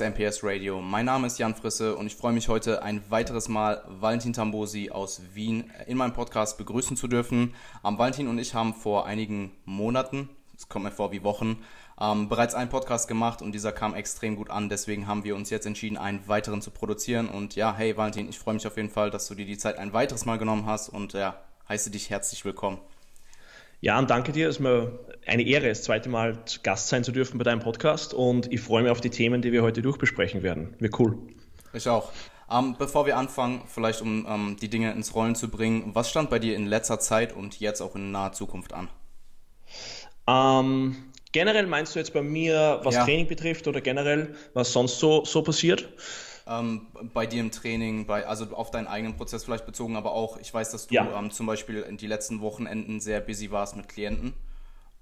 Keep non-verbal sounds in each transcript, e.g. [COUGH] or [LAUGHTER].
XMPS Radio. Mein Name ist Jan Frisse und ich freue mich heute ein weiteres Mal Valentin Tambosi aus Wien in meinem Podcast begrüßen zu dürfen. Ähm, Valentin und ich haben vor einigen Monaten, es kommt mir vor wie Wochen, ähm, bereits einen Podcast gemacht und dieser kam extrem gut an. Deswegen haben wir uns jetzt entschieden, einen weiteren zu produzieren. Und ja, hey Valentin, ich freue mich auf jeden Fall, dass du dir die Zeit ein weiteres Mal genommen hast und ja, heiße dich herzlich willkommen. Ja, und danke dir. Es ist mir eine Ehre, das zweite Mal Gast sein zu dürfen bei deinem Podcast und ich freue mich auf die Themen, die wir heute durchbesprechen werden. Wie cool. Ich auch. Ähm, bevor wir anfangen, vielleicht um ähm, die Dinge ins Rollen zu bringen, was stand bei dir in letzter Zeit und jetzt auch in naher Zukunft an? Ähm, generell meinst du jetzt bei mir, was ja. Training betrifft oder generell, was sonst so, so passiert? Ähm, bei dir im Training, bei, also auf deinen eigenen Prozess vielleicht bezogen, aber auch, ich weiß, dass du ja. ähm, zum Beispiel in die letzten Wochenenden sehr busy warst mit Klienten.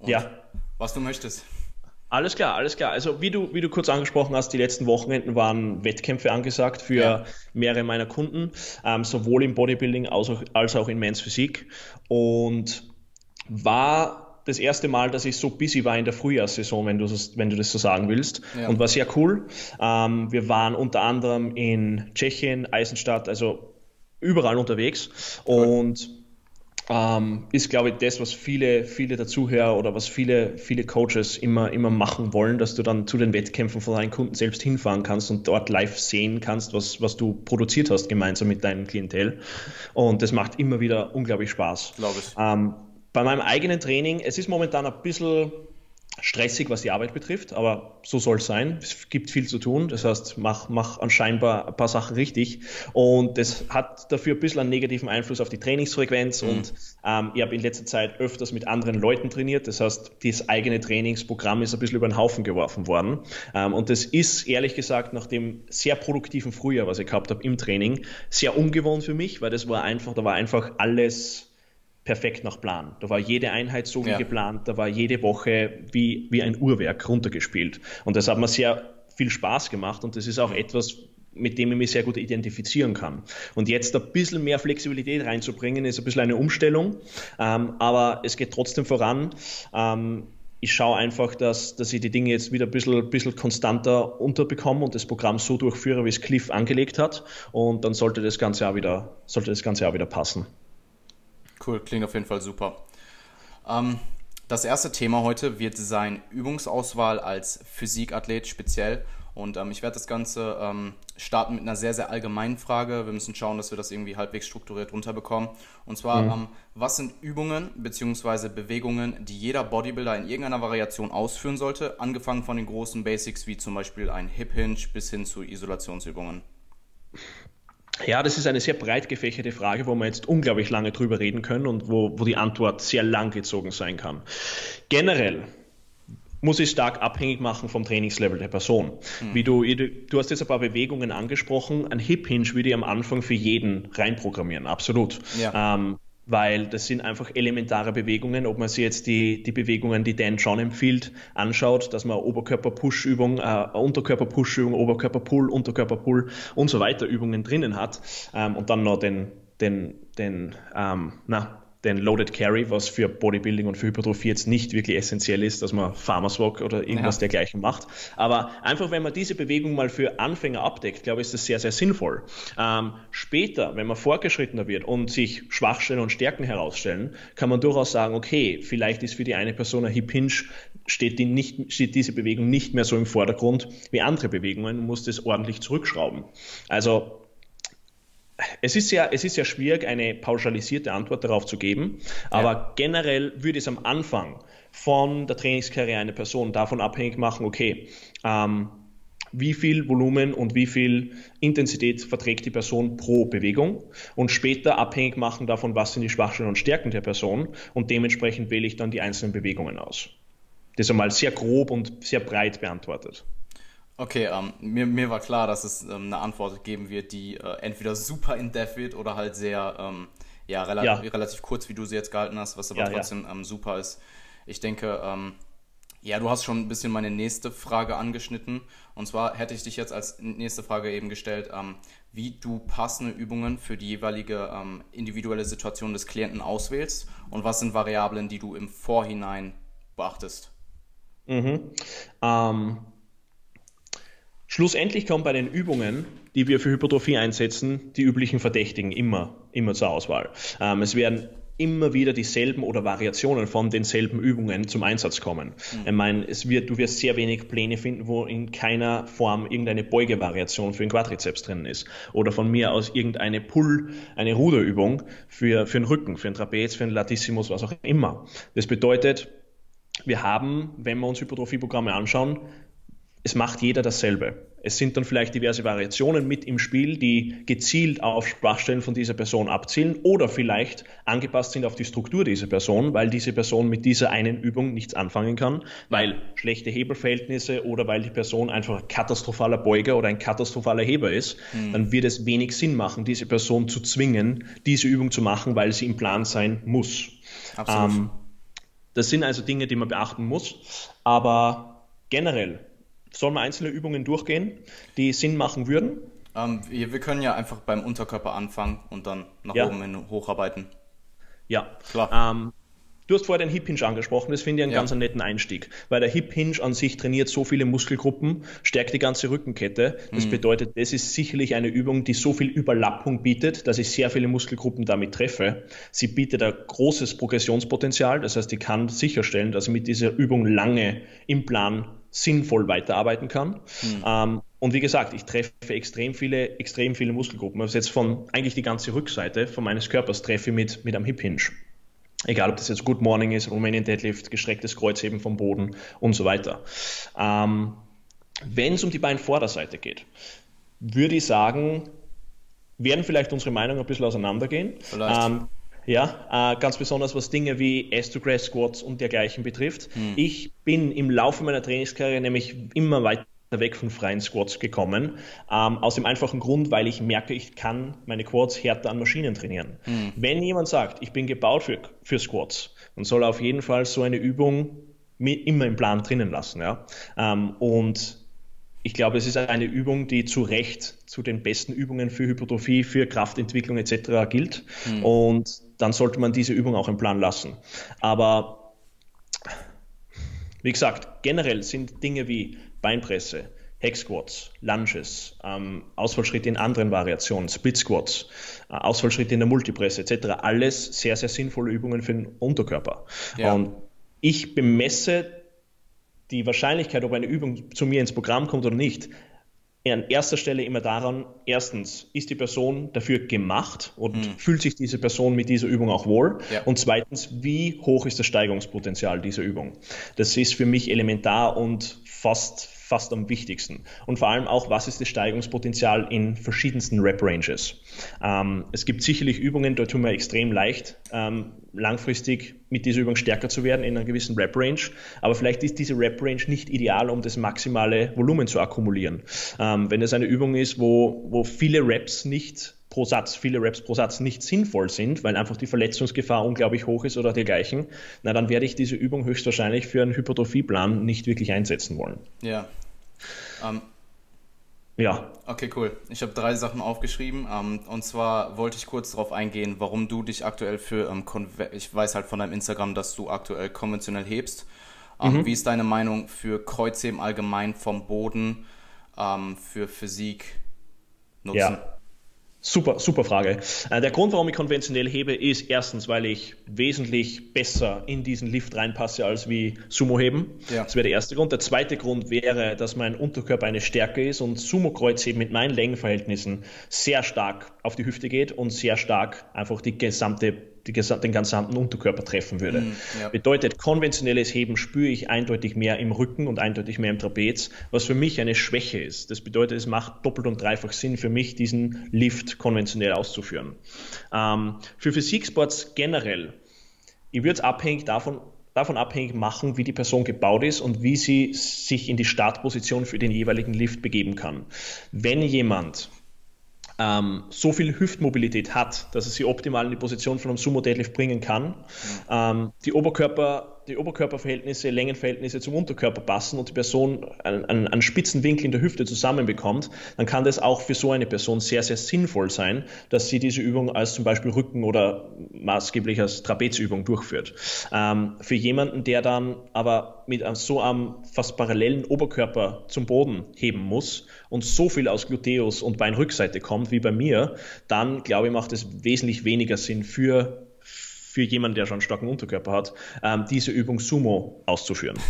ja. Was du möchtest. Alles klar, alles klar. Also wie du, wie du kurz angesprochen hast, die letzten Wochenenden waren Wettkämpfe angesagt für ja. mehrere meiner Kunden, ähm, sowohl im Bodybuilding als auch, als auch in Men's Physik. Und war das erste Mal, dass ich so busy war in der Frühjahrssaison, wenn du, das, wenn du das so sagen willst. Ja. Und war sehr cool. Ähm, wir waren unter anderem in Tschechien, Eisenstadt, also überall unterwegs. Cool. Und ähm, ist, glaube ich, das, was viele, viele der Zuhörer oder was viele, viele Coaches immer, immer machen wollen, dass du dann zu den Wettkämpfen von deinen Kunden selbst hinfahren kannst und dort live sehen kannst, was, was du produziert hast, gemeinsam mit deinem Klientel. Und das macht immer wieder unglaublich Spaß. Glaube ich. Ähm, bei meinem eigenen Training, es ist momentan ein bisschen stressig, was die Arbeit betrifft, aber so soll es sein. Es gibt viel zu tun, das heißt, mach, mach anscheinend ein paar Sachen richtig. Und das hat dafür ein bisschen einen negativen Einfluss auf die Trainingsfrequenz. Mhm. und ähm, ich habe in letzter Zeit öfters mit anderen Leuten trainiert, das heißt, das eigene Trainingsprogramm ist ein bisschen über den Haufen geworfen worden. Ähm, und das ist ehrlich gesagt nach dem sehr produktiven Frühjahr, was ich gehabt habe im Training, sehr ungewohnt für mich, weil das war einfach, da war einfach alles perfekt nach Plan. Da war jede Einheit so wie ja. geplant, da war jede Woche wie, wie ein Uhrwerk runtergespielt. Und das hat mir sehr viel Spaß gemacht und das ist auch etwas, mit dem ich mich sehr gut identifizieren kann. Und jetzt ein bisschen mehr Flexibilität reinzubringen, ist ein bisschen eine Umstellung, ähm, aber es geht trotzdem voran. Ähm, ich schaue einfach, dass, dass ich die Dinge jetzt wieder ein bisschen, bisschen konstanter unterbekomme und das Programm so durchführe, wie es Cliff angelegt hat. Und dann sollte das Ganze auch wieder, sollte das Ganze auch wieder passen. Cool, klingt auf jeden Fall super. Ähm, das erste Thema heute wird sein Übungsauswahl als Physikathlet speziell. Und ähm, ich werde das Ganze ähm, starten mit einer sehr, sehr allgemeinen Frage. Wir müssen schauen, dass wir das irgendwie halbwegs strukturiert runterbekommen. Und zwar, mhm. ähm, was sind Übungen bzw. Bewegungen, die jeder Bodybuilder in irgendeiner Variation ausführen sollte, angefangen von den großen Basics wie zum Beispiel ein Hip Hinge bis hin zu Isolationsübungen? Ja, das ist eine sehr breit gefächerte Frage, wo wir jetzt unglaublich lange drüber reden können und wo, wo die Antwort sehr lang gezogen sein kann. Generell muss ich stark abhängig machen vom Trainingslevel der Person. Mhm. Wie du, du hast jetzt ein paar Bewegungen angesprochen. Ein Hip Hinge würde ich am Anfang für jeden reinprogrammieren, absolut. Ja. Ähm, weil das sind einfach elementare Bewegungen. Ob man sich jetzt die, die Bewegungen, die Dan John empfiehlt, anschaut, dass man Oberkörper-Push-Übung, äh, Unterkörper-Push-Übung, Oberkörper-Pull, Unterkörper-Pull und so weiter Übungen drinnen hat ähm, und dann noch den, den, den ähm, na, den Loaded Carry, was für Bodybuilding und für Hypertrophie jetzt nicht wirklich essentiell ist, dass man Farmers Walk oder irgendwas ja. dergleichen macht. Aber einfach, wenn man diese Bewegung mal für Anfänger abdeckt, glaube ich, ist das sehr, sehr sinnvoll. Ähm, später, wenn man fortgeschrittener wird und sich Schwachstellen und Stärken herausstellen, kann man durchaus sagen, okay, vielleicht ist für die eine Person ein Hip Hinge, steht, die nicht, steht diese Bewegung nicht mehr so im Vordergrund wie andere Bewegungen und muss das ordentlich zurückschrauben. Also es ist, ja, es ist ja schwierig, eine pauschalisierte Antwort darauf zu geben, aber ja. generell würde es am Anfang von der Trainingskarriere einer Person davon abhängig machen, okay, ähm, wie viel Volumen und wie viel Intensität verträgt die Person pro Bewegung und später abhängig machen davon, was sind die Schwachstellen und Stärken der Person und dementsprechend wähle ich dann die einzelnen Bewegungen aus. Das ist einmal sehr grob und sehr breit beantwortet. Okay, ähm, mir, mir war klar, dass es ähm, eine Antwort geben wird, die äh, entweder super in-depth wird oder halt sehr, ähm, ja, rela ja, relativ kurz, wie du sie jetzt gehalten hast, was aber ja, trotzdem ja. Ähm, super ist. Ich denke, ähm, ja, du hast schon ein bisschen meine nächste Frage angeschnitten. Und zwar hätte ich dich jetzt als nächste Frage eben gestellt, ähm, wie du passende Übungen für die jeweilige individuelle Situation des Klienten auswählst und was sind Variablen, die du im Vorhinein beachtest. Mhm. Ähm Schlussendlich kommen bei den Übungen, die wir für Hypertrophie einsetzen, die üblichen Verdächtigen immer, immer zur Auswahl. Ähm, es werden immer wieder dieselben oder Variationen von denselben Übungen zum Einsatz kommen. Mhm. Ich meine, es wird, du wirst sehr wenig Pläne finden, wo in keiner Form irgendeine Beugevariation für den Quadrizeps drin ist. Oder von mir aus irgendeine Pull, eine Ruderübung für, für den Rücken, für den Trapez, für den Latissimus, was auch immer. Das bedeutet, wir haben, wenn wir uns Hypertrophieprogramme anschauen, es macht jeder dasselbe. Es sind dann vielleicht diverse Variationen mit im Spiel, die gezielt auf Schwachstellen von dieser Person abzielen oder vielleicht angepasst sind auf die Struktur dieser Person, weil diese Person mit dieser einen Übung nichts anfangen kann, weil schlechte Hebelverhältnisse oder weil die Person einfach ein katastrophaler Beuger oder ein katastrophaler Heber ist, mhm. dann wird es wenig Sinn machen, diese Person zu zwingen, diese Übung zu machen, weil sie im Plan sein muss. Absolut. Ähm, das sind also Dinge, die man beachten muss, aber generell Sollen wir einzelne Übungen durchgehen, die Sinn machen würden? Ähm, wir, wir, können ja einfach beim Unterkörper anfangen und dann nach ja. oben hin hocharbeiten. Ja, klar. Ähm, du hast vorher den Hip Hinge angesprochen, das finde ich einen ja. ganz netten Einstieg, weil der Hip Hinge an sich trainiert so viele Muskelgruppen, stärkt die ganze Rückenkette. Das mhm. bedeutet, das ist sicherlich eine Übung, die so viel Überlappung bietet, dass ich sehr viele Muskelgruppen damit treffe. Sie bietet ein großes Progressionspotenzial, das heißt, ich kann sicherstellen, dass ich mit dieser Übung lange im Plan sinnvoll weiterarbeiten kann. Mhm. Ähm, und wie gesagt, ich treffe extrem viele, extrem viele Muskelgruppen. Also jetzt von eigentlich die ganze Rückseite von meines Körpers treffe ich mit, mit einem Hip Hinge. Egal, ob das jetzt Good Morning ist, Romanian Deadlift, gestrecktes Kreuzheben vom Boden und so weiter. Ähm, Wenn es um die Beinvorderseite geht, würde ich sagen, werden vielleicht unsere Meinungen ein bisschen auseinandergehen. Ähm, ja, äh, ganz besonders was Dinge wie S-to-Grass Squats und dergleichen betrifft. Hm. Ich bin im Laufe meiner Trainingskarriere nämlich immer weiter weg von freien Squats gekommen, ähm, aus dem einfachen Grund, weil ich merke, ich kann meine Quads härter an Maschinen trainieren. Hm. Wenn jemand sagt, ich bin gebaut für, für Squats, dann soll er auf jeden Fall so eine Übung immer im Plan drinnen lassen. Ja? Ähm, und ich glaube, es ist eine Übung, die zu Recht zu den besten Übungen für Hypertrophie, für Kraftentwicklung etc. gilt. Mhm. Und dann sollte man diese Übung auch im Plan lassen. Aber wie gesagt, generell sind Dinge wie Beinpresse, Hex-Squats, Lunges, ähm, Ausfallschritte in anderen Variationen, Split-Squats, äh, Ausfallschritte in der Multipresse etc. Alles sehr, sehr sinnvolle Übungen für den Unterkörper. Ja. Und ich bemesse die Wahrscheinlichkeit, ob eine Übung zu mir ins Programm kommt oder nicht, an erster Stelle immer daran, erstens, ist die Person dafür gemacht und mhm. fühlt sich diese Person mit dieser Übung auch wohl? Ja. Und zweitens, wie hoch ist das Steigungspotenzial dieser Übung? Das ist für mich elementar und fast fast am wichtigsten. Und vor allem auch, was ist das Steigungspotenzial in verschiedensten Rep-Ranges. Ähm, es gibt sicherlich Übungen, da tun wir extrem leicht, ähm, langfristig mit dieser Übung stärker zu werden in einer gewissen Rep-Range. Aber vielleicht ist diese Rep-Range nicht ideal, um das maximale Volumen zu akkumulieren. Ähm, wenn es eine Übung ist, wo, wo viele Reps nicht pro Satz, viele Reps pro Satz nicht sinnvoll sind, weil einfach die Verletzungsgefahr unglaublich hoch ist oder dergleichen, na dann werde ich diese Übung höchstwahrscheinlich für einen Hypertrophieplan nicht wirklich einsetzen wollen. Ja. Ähm, ja. Okay, cool. Ich habe drei Sachen aufgeschrieben. Ähm, und zwar wollte ich kurz darauf eingehen, warum du dich aktuell für, ähm, ich weiß halt von deinem Instagram, dass du aktuell konventionell hebst. Mhm. Wie ist deine Meinung für Kreuzheben allgemein vom Boden für Physik nutzen? Ja. Super, super Frage. Äh, der Grund, warum ich konventionell hebe, ist erstens, weil ich wesentlich besser in diesen Lift reinpasse als wie Sumo heben. Ja. Das wäre der erste Grund. Der zweite Grund wäre, dass mein Unterkörper eine Stärke ist und Sumo Kreuzheben mit meinen Längenverhältnissen sehr stark auf die Hüfte geht und sehr stark einfach die gesamte die, den gesamten Unterkörper treffen würde. Mm, ja. Bedeutet, konventionelles Heben spüre ich eindeutig mehr im Rücken und eindeutig mehr im Trapez, was für mich eine Schwäche ist. Das bedeutet, es macht doppelt und dreifach Sinn für mich, diesen Lift konventionell auszuführen. Ähm, für Physiksports generell, ich würde es abhängig davon davon abhängig machen, wie die Person gebaut ist und wie sie sich in die Startposition für den jeweiligen Lift begeben kann. Wenn jemand ähm, so viel Hüftmobilität hat, dass er sie optimal in die Position von einem Sumo Deadlift bringen kann. Ähm, die Oberkörper die Oberkörperverhältnisse, Längenverhältnisse zum Unterkörper passen und die Person einen, einen, einen spitzen Winkel in der Hüfte zusammenbekommt, dann kann das auch für so eine Person sehr, sehr sinnvoll sein, dass sie diese Übung als zum Beispiel Rücken- oder maßgeblich als Trapezübung durchführt. Ähm, für jemanden, der dann aber mit so einem fast parallelen Oberkörper zum Boden heben muss und so viel aus Gluteus und Beinrückseite kommt wie bei mir, dann glaube ich, macht es wesentlich weniger Sinn für für jemanden, der schon einen starken Unterkörper hat, ähm, diese Übung Sumo auszuführen. [LAUGHS]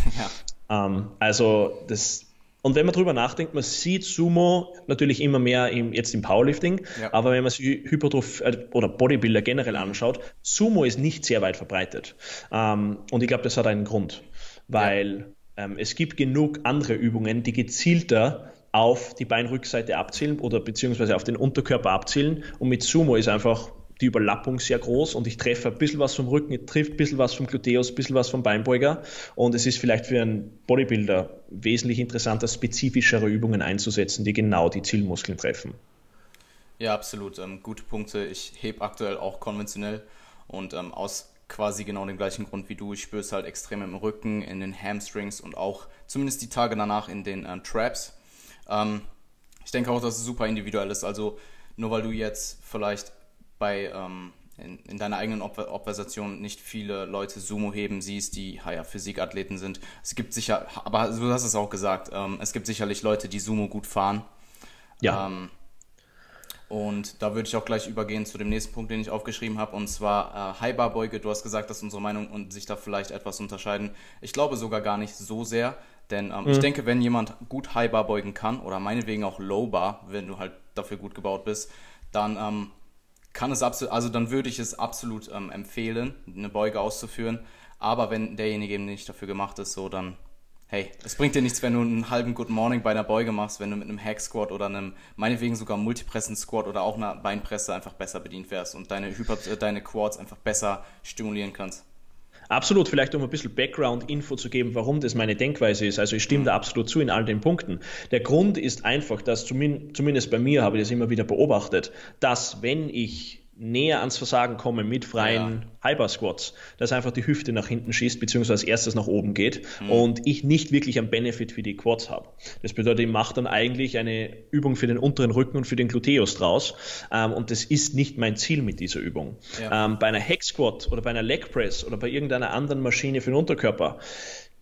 Ja. Ähm, also das und wenn man darüber nachdenkt, man sieht Sumo natürlich immer mehr im, jetzt im Powerlifting, ja. aber wenn man sich Hypertroph äh, oder Bodybuilder generell anschaut, Sumo ist nicht sehr weit verbreitet. Ähm, und ich glaube, das hat einen Grund, weil ja. ähm, es gibt genug andere Übungen, die gezielter auf die Beinrückseite abzielen oder beziehungsweise auf den Unterkörper abzielen. Und mit Sumo ist einfach die Überlappung sehr groß und ich treffe ein bisschen was vom Rücken, ich treffe ein bisschen was vom Gluteus, ein bisschen was vom Beinbeuger und es ist vielleicht für einen Bodybuilder wesentlich interessanter, spezifischere Übungen einzusetzen, die genau die Zielmuskeln treffen. Ja, absolut. Ähm, gute Punkte. Ich hebe aktuell auch konventionell und ähm, aus quasi genau dem gleichen Grund wie du. Ich spüre es halt extrem im Rücken, in den Hamstrings und auch zumindest die Tage danach in den äh, Traps. Ähm, ich denke auch, dass es super individuell ist. Also nur weil du jetzt vielleicht bei ähm, in, in, deiner eigenen Obversation nicht viele Leute Sumo heben siehst, die ja, Physikathleten sind. Es gibt sicher, aber du hast es auch gesagt, ähm, es gibt sicherlich Leute, die Sumo gut fahren. Ja. Ähm, und da würde ich auch gleich übergehen zu dem nächsten Punkt, den ich aufgeschrieben habe, und zwar äh, High-Bar-Beuge. Du hast gesagt, dass unsere Meinung und sich da vielleicht etwas unterscheiden. Ich glaube sogar gar nicht so sehr, denn ähm, mhm. ich denke, wenn jemand gut High-Bar beugen kann oder meinetwegen auch Low-Bar, wenn du halt dafür gut gebaut bist, dann ähm, kann es absolut, also dann würde ich es absolut ähm, empfehlen, eine Beuge auszuführen. Aber wenn derjenige eben nicht dafür gemacht ist, so dann, hey, es bringt dir nichts, wenn du einen halben Good Morning bei einer Beuge machst, wenn du mit einem Hack Squat oder einem, meinetwegen sogar Multipressen Squat oder auch einer Beinpresse einfach besser bedient wärst und deine, Hyper, äh, deine Quads einfach besser stimulieren kannst. Absolut, vielleicht um ein bisschen Background-Info zu geben, warum das meine Denkweise ist. Also ich stimme da absolut zu in all den Punkten. Der Grund ist einfach, dass zumindest bei mir habe ich das immer wieder beobachtet, dass wenn ich näher ans Versagen komme mit freien ja. Hyper Squats, dass einfach die Hüfte nach hinten schießt, beziehungsweise als erstes nach oben geht mhm. und ich nicht wirklich einen Benefit für die Quads habe. Das bedeutet, ich mache dann eigentlich eine Übung für den unteren Rücken und für den Gluteus draus ähm, und das ist nicht mein Ziel mit dieser Übung. Ja. Ähm, bei einer Hack Squat oder bei einer Leg Press oder bei irgendeiner anderen Maschine für den Unterkörper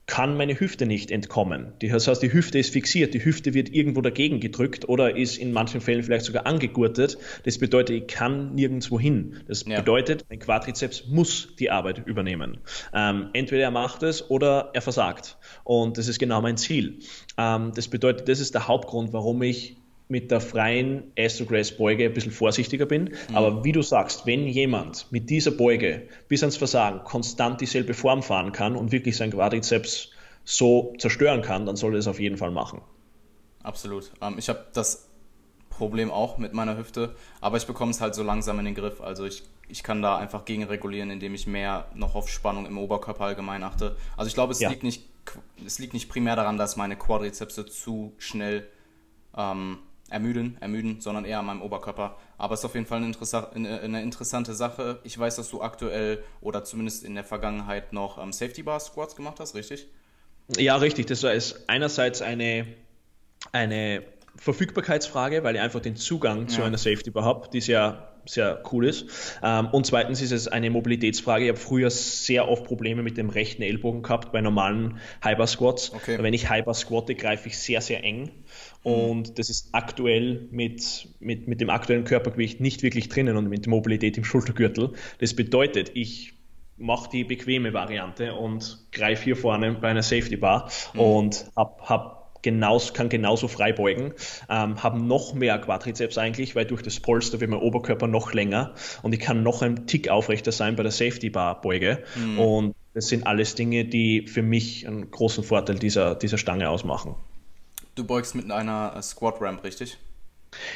kann meine Hüfte nicht entkommen. Das heißt, die Hüfte ist fixiert, die Hüfte wird irgendwo dagegen gedrückt oder ist in manchen Fällen vielleicht sogar angegurtet. Das bedeutet, ich kann nirgendwo hin. Das ja. bedeutet, mein Quadrizeps muss die Arbeit übernehmen. Ähm, entweder er macht es oder er versagt. Und das ist genau mein Ziel. Ähm, das bedeutet, das ist der Hauptgrund, warum ich mit der freien Astrogress-Beuge ein bisschen vorsichtiger bin. Mhm. Aber wie du sagst, wenn jemand mit dieser Beuge bis ans Versagen konstant dieselbe Form fahren kann und wirklich sein Quadrizeps so zerstören kann, dann soll er es auf jeden Fall machen. Absolut. Ähm, ich habe das Problem auch mit meiner Hüfte, aber ich bekomme es halt so langsam in den Griff. Also ich, ich kann da einfach gegenregulieren, indem ich mehr noch auf Spannung im Oberkörper allgemein achte. Also ich glaube, es, ja. liegt, nicht, es liegt nicht primär daran, dass meine Quadrizepse zu schnell ähm, ermüden, ermüden, sondern eher an meinem Oberkörper. Aber es ist auf jeden Fall eine, interessa eine, interessante Sache. Ich weiß, dass du aktuell oder zumindest in der Vergangenheit noch ähm, Safety Bar Squats gemacht hast, richtig? Ja, richtig. Das ist einerseits eine, eine Verfügbarkeitsfrage, weil ich einfach den Zugang ja. zu einer Safety Bar habe, die sehr, sehr cool ist. Ähm, und zweitens ist es eine Mobilitätsfrage. Ich habe früher sehr oft Probleme mit dem rechten Ellbogen gehabt bei normalen Hyper Squats. Okay. Wenn ich Hyper squatte, greife ich sehr, sehr eng. Und das ist aktuell mit, mit, mit dem aktuellen Körpergewicht nicht wirklich drinnen und mit Mobilität im Schultergürtel. Das bedeutet, ich mache die bequeme Variante und greife hier vorne bei einer Safety Bar mhm. und hab, hab genauso, kann genauso frei beugen, ähm, habe noch mehr Quadrizeps eigentlich, weil durch das Polster wird mein Oberkörper noch länger und ich kann noch ein Tick aufrechter sein bei der Safety Bar Beuge mhm. und das sind alles Dinge, die für mich einen großen Vorteil dieser, dieser Stange ausmachen. Du beugst mit einer äh, Squat Ramp, richtig?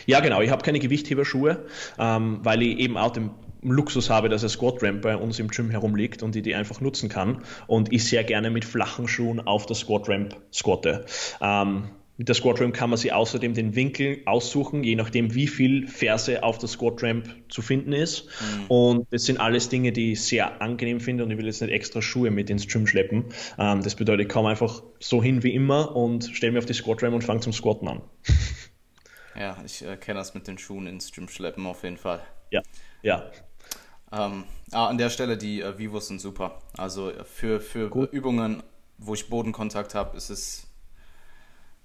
Ja, genau. Ich habe keine Gewichtheberschuhe, ähm, weil ich eben auch den Luxus habe, dass ein Squat Ramp bei uns im Gym herumliegt und ich die einfach nutzen kann und ich sehr gerne mit flachen Schuhen auf der Squat Ramp squatte. Ähm, Mit der Squat Ramp kann man sich außerdem den Winkel aussuchen, je nachdem, wie viel Ferse auf der Squat Ramp zu finden ist. Mhm. Und das sind alles Dinge, die ich sehr angenehm finde und ich will jetzt nicht extra Schuhe mit ins Gym schleppen. Ähm, das bedeutet, ich komme einfach so hin wie immer und stelle mir auf die Squat Ramp und fange zum Squatten an. [LAUGHS] Ja, ich äh, kenne das mit den Schuhen ins Gym schleppen auf jeden Fall. Ja, ja. Ähm, ah, an der Stelle, die äh, Vivos sind super. Also für, für Übungen, wo ich Bodenkontakt habe, ist es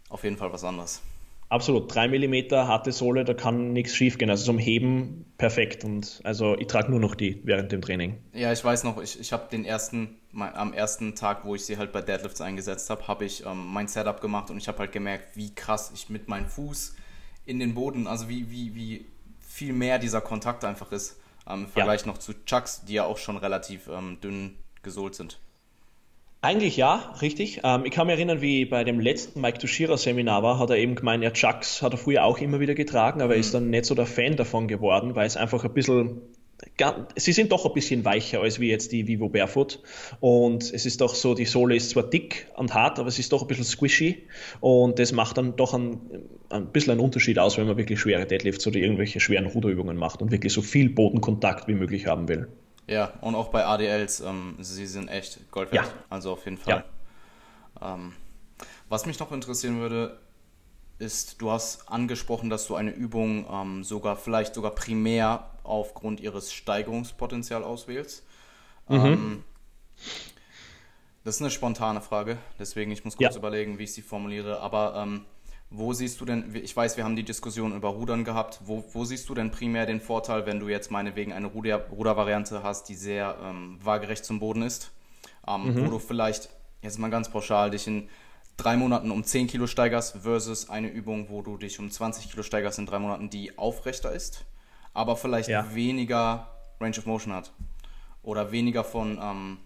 auf jeden Fall was anderes. Absolut, 3 mm harte Sohle, da kann nichts schief gehen. Also zum Heben perfekt. Und also ich trage nur noch die während dem Training. Ja, ich weiß noch, ich, ich habe den ersten, mein, am ersten Tag, wo ich sie halt bei Deadlifts eingesetzt habe, habe ich ähm, mein Setup gemacht und ich habe halt gemerkt, wie krass ich mit meinem Fuß in den Boden, also wie, wie, wie viel mehr dieser Kontakt einfach ist. Ähm, Im Vergleich ja. noch zu Chucks, die ja auch schon relativ ähm, dünn gesohlt sind. Eigentlich ja, richtig. Ähm, ich kann mich erinnern, wie bei dem letzten Mike Tushira Seminar war, hat er eben gemeint, ja, Chucks hat er früher auch immer wieder getragen, aber mhm. ist dann nicht so der Fan davon geworden, weil es einfach ein bisschen sie sind doch ein bisschen weicher als wie jetzt die Vivo Barefoot. Und es ist doch so, die Sohle ist zwar dick und hart, aber es ist doch ein bisschen squishy. Und das macht dann doch ein, ein bisschen einen Unterschied aus, wenn man wirklich schwere Deadlifts oder irgendwelche schweren Ruderübungen macht und wirklich so viel Bodenkontakt wie möglich haben will. Ja, und auch bei ADLs, ähm, sie sind echt Gold wert. Ja. Also auf jeden Fall. Ja. Ähm, was mich noch interessieren würde, ist, du hast angesprochen, dass du eine Übung ähm, sogar vielleicht sogar primär aufgrund ihres Steigerungspotenzials auswählst. Mhm. Ähm, das ist eine spontane Frage, deswegen ich muss kurz ja. überlegen, wie ich sie formuliere. Aber ähm, wo siehst du denn, ich weiß, wir haben die Diskussion über Rudern gehabt, wo, wo siehst du denn primär den Vorteil, wenn du jetzt meinetwegen eine Ruder, Rudervariante hast, die sehr ähm, waagerecht zum Boden ist, ähm, mhm. wo du vielleicht, jetzt mal ganz pauschal, dich in drei Monaten um 10 Kilo steigerst versus eine Übung, wo du dich um 20 Kilo steigerst in drei Monaten, die aufrechter ist, aber vielleicht ja. weniger Range of Motion hat. Oder weniger von, ähm,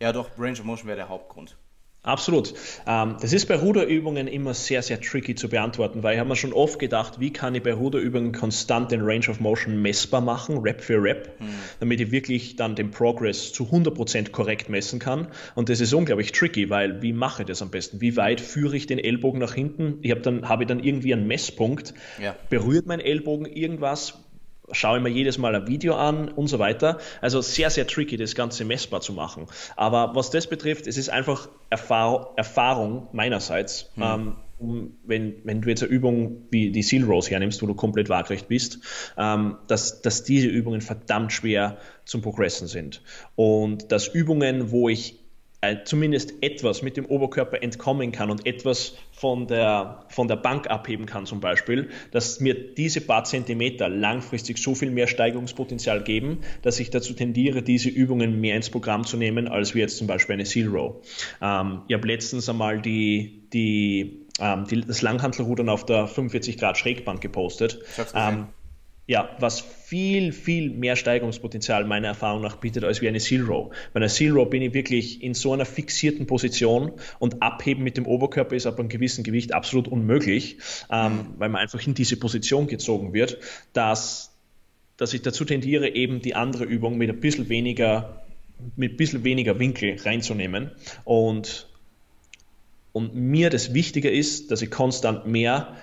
ja doch, Range of Motion wäre der Hauptgrund. Absolut. Ähm, das ist bei Ruderübungen immer sehr, sehr tricky zu beantworten, weil ich habe mir schon oft gedacht, wie kann ich bei Ruderübungen konstant den Range of Motion messbar machen, Rep für Rep, mhm. damit ich wirklich dann den Progress zu 100% korrekt messen kann. Und das ist unglaublich tricky, weil wie mache ich das am besten? Wie weit führe ich den Ellbogen nach hinten? Ich habe dann, habe ich dann irgendwie einen Messpunkt. Ja. Berührt mein Ellbogen irgendwas? Schaue ich mir jedes Mal ein Video an und so weiter. Also sehr, sehr tricky, das Ganze messbar zu machen. Aber was das betrifft, es ist einfach Erfahr Erfahrung meinerseits. Hm. Ähm, wenn, wenn du jetzt eine Übung wie die Seal Rose hernimmst, wo du komplett waagrecht bist, ähm, dass, dass diese Übungen verdammt schwer zum Progressen sind. Und dass Übungen, wo ich zumindest etwas mit dem Oberkörper entkommen kann und etwas von der, von der Bank abheben kann zum Beispiel, dass mir diese paar Zentimeter langfristig so viel mehr Steigerungspotenzial geben, dass ich dazu tendiere, diese Übungen mehr ins Programm zu nehmen, als wie jetzt zum Beispiel eine Seal Row. Ähm, ich habe letztens einmal die, die, ähm, die, das Langhantelrudern auf der 45 Grad Schrägbank gepostet. Ähm, ja, was viel, viel mehr Steigerungspotenzial meiner Erfahrung nach bietet als wie eine Seal Row. Bei einer Seal Row bin ich wirklich in so einer fixierten Position und abheben mit dem Oberkörper ist ab einem gewissen Gewicht absolut unmöglich, ähm, weil man einfach in diese Position gezogen wird, dass, dass ich dazu tendiere, eben die andere Übung mit ein bisschen weniger, mit ein bisschen weniger Winkel reinzunehmen und, und mir das Wichtiger ist, dass ich konstant mehr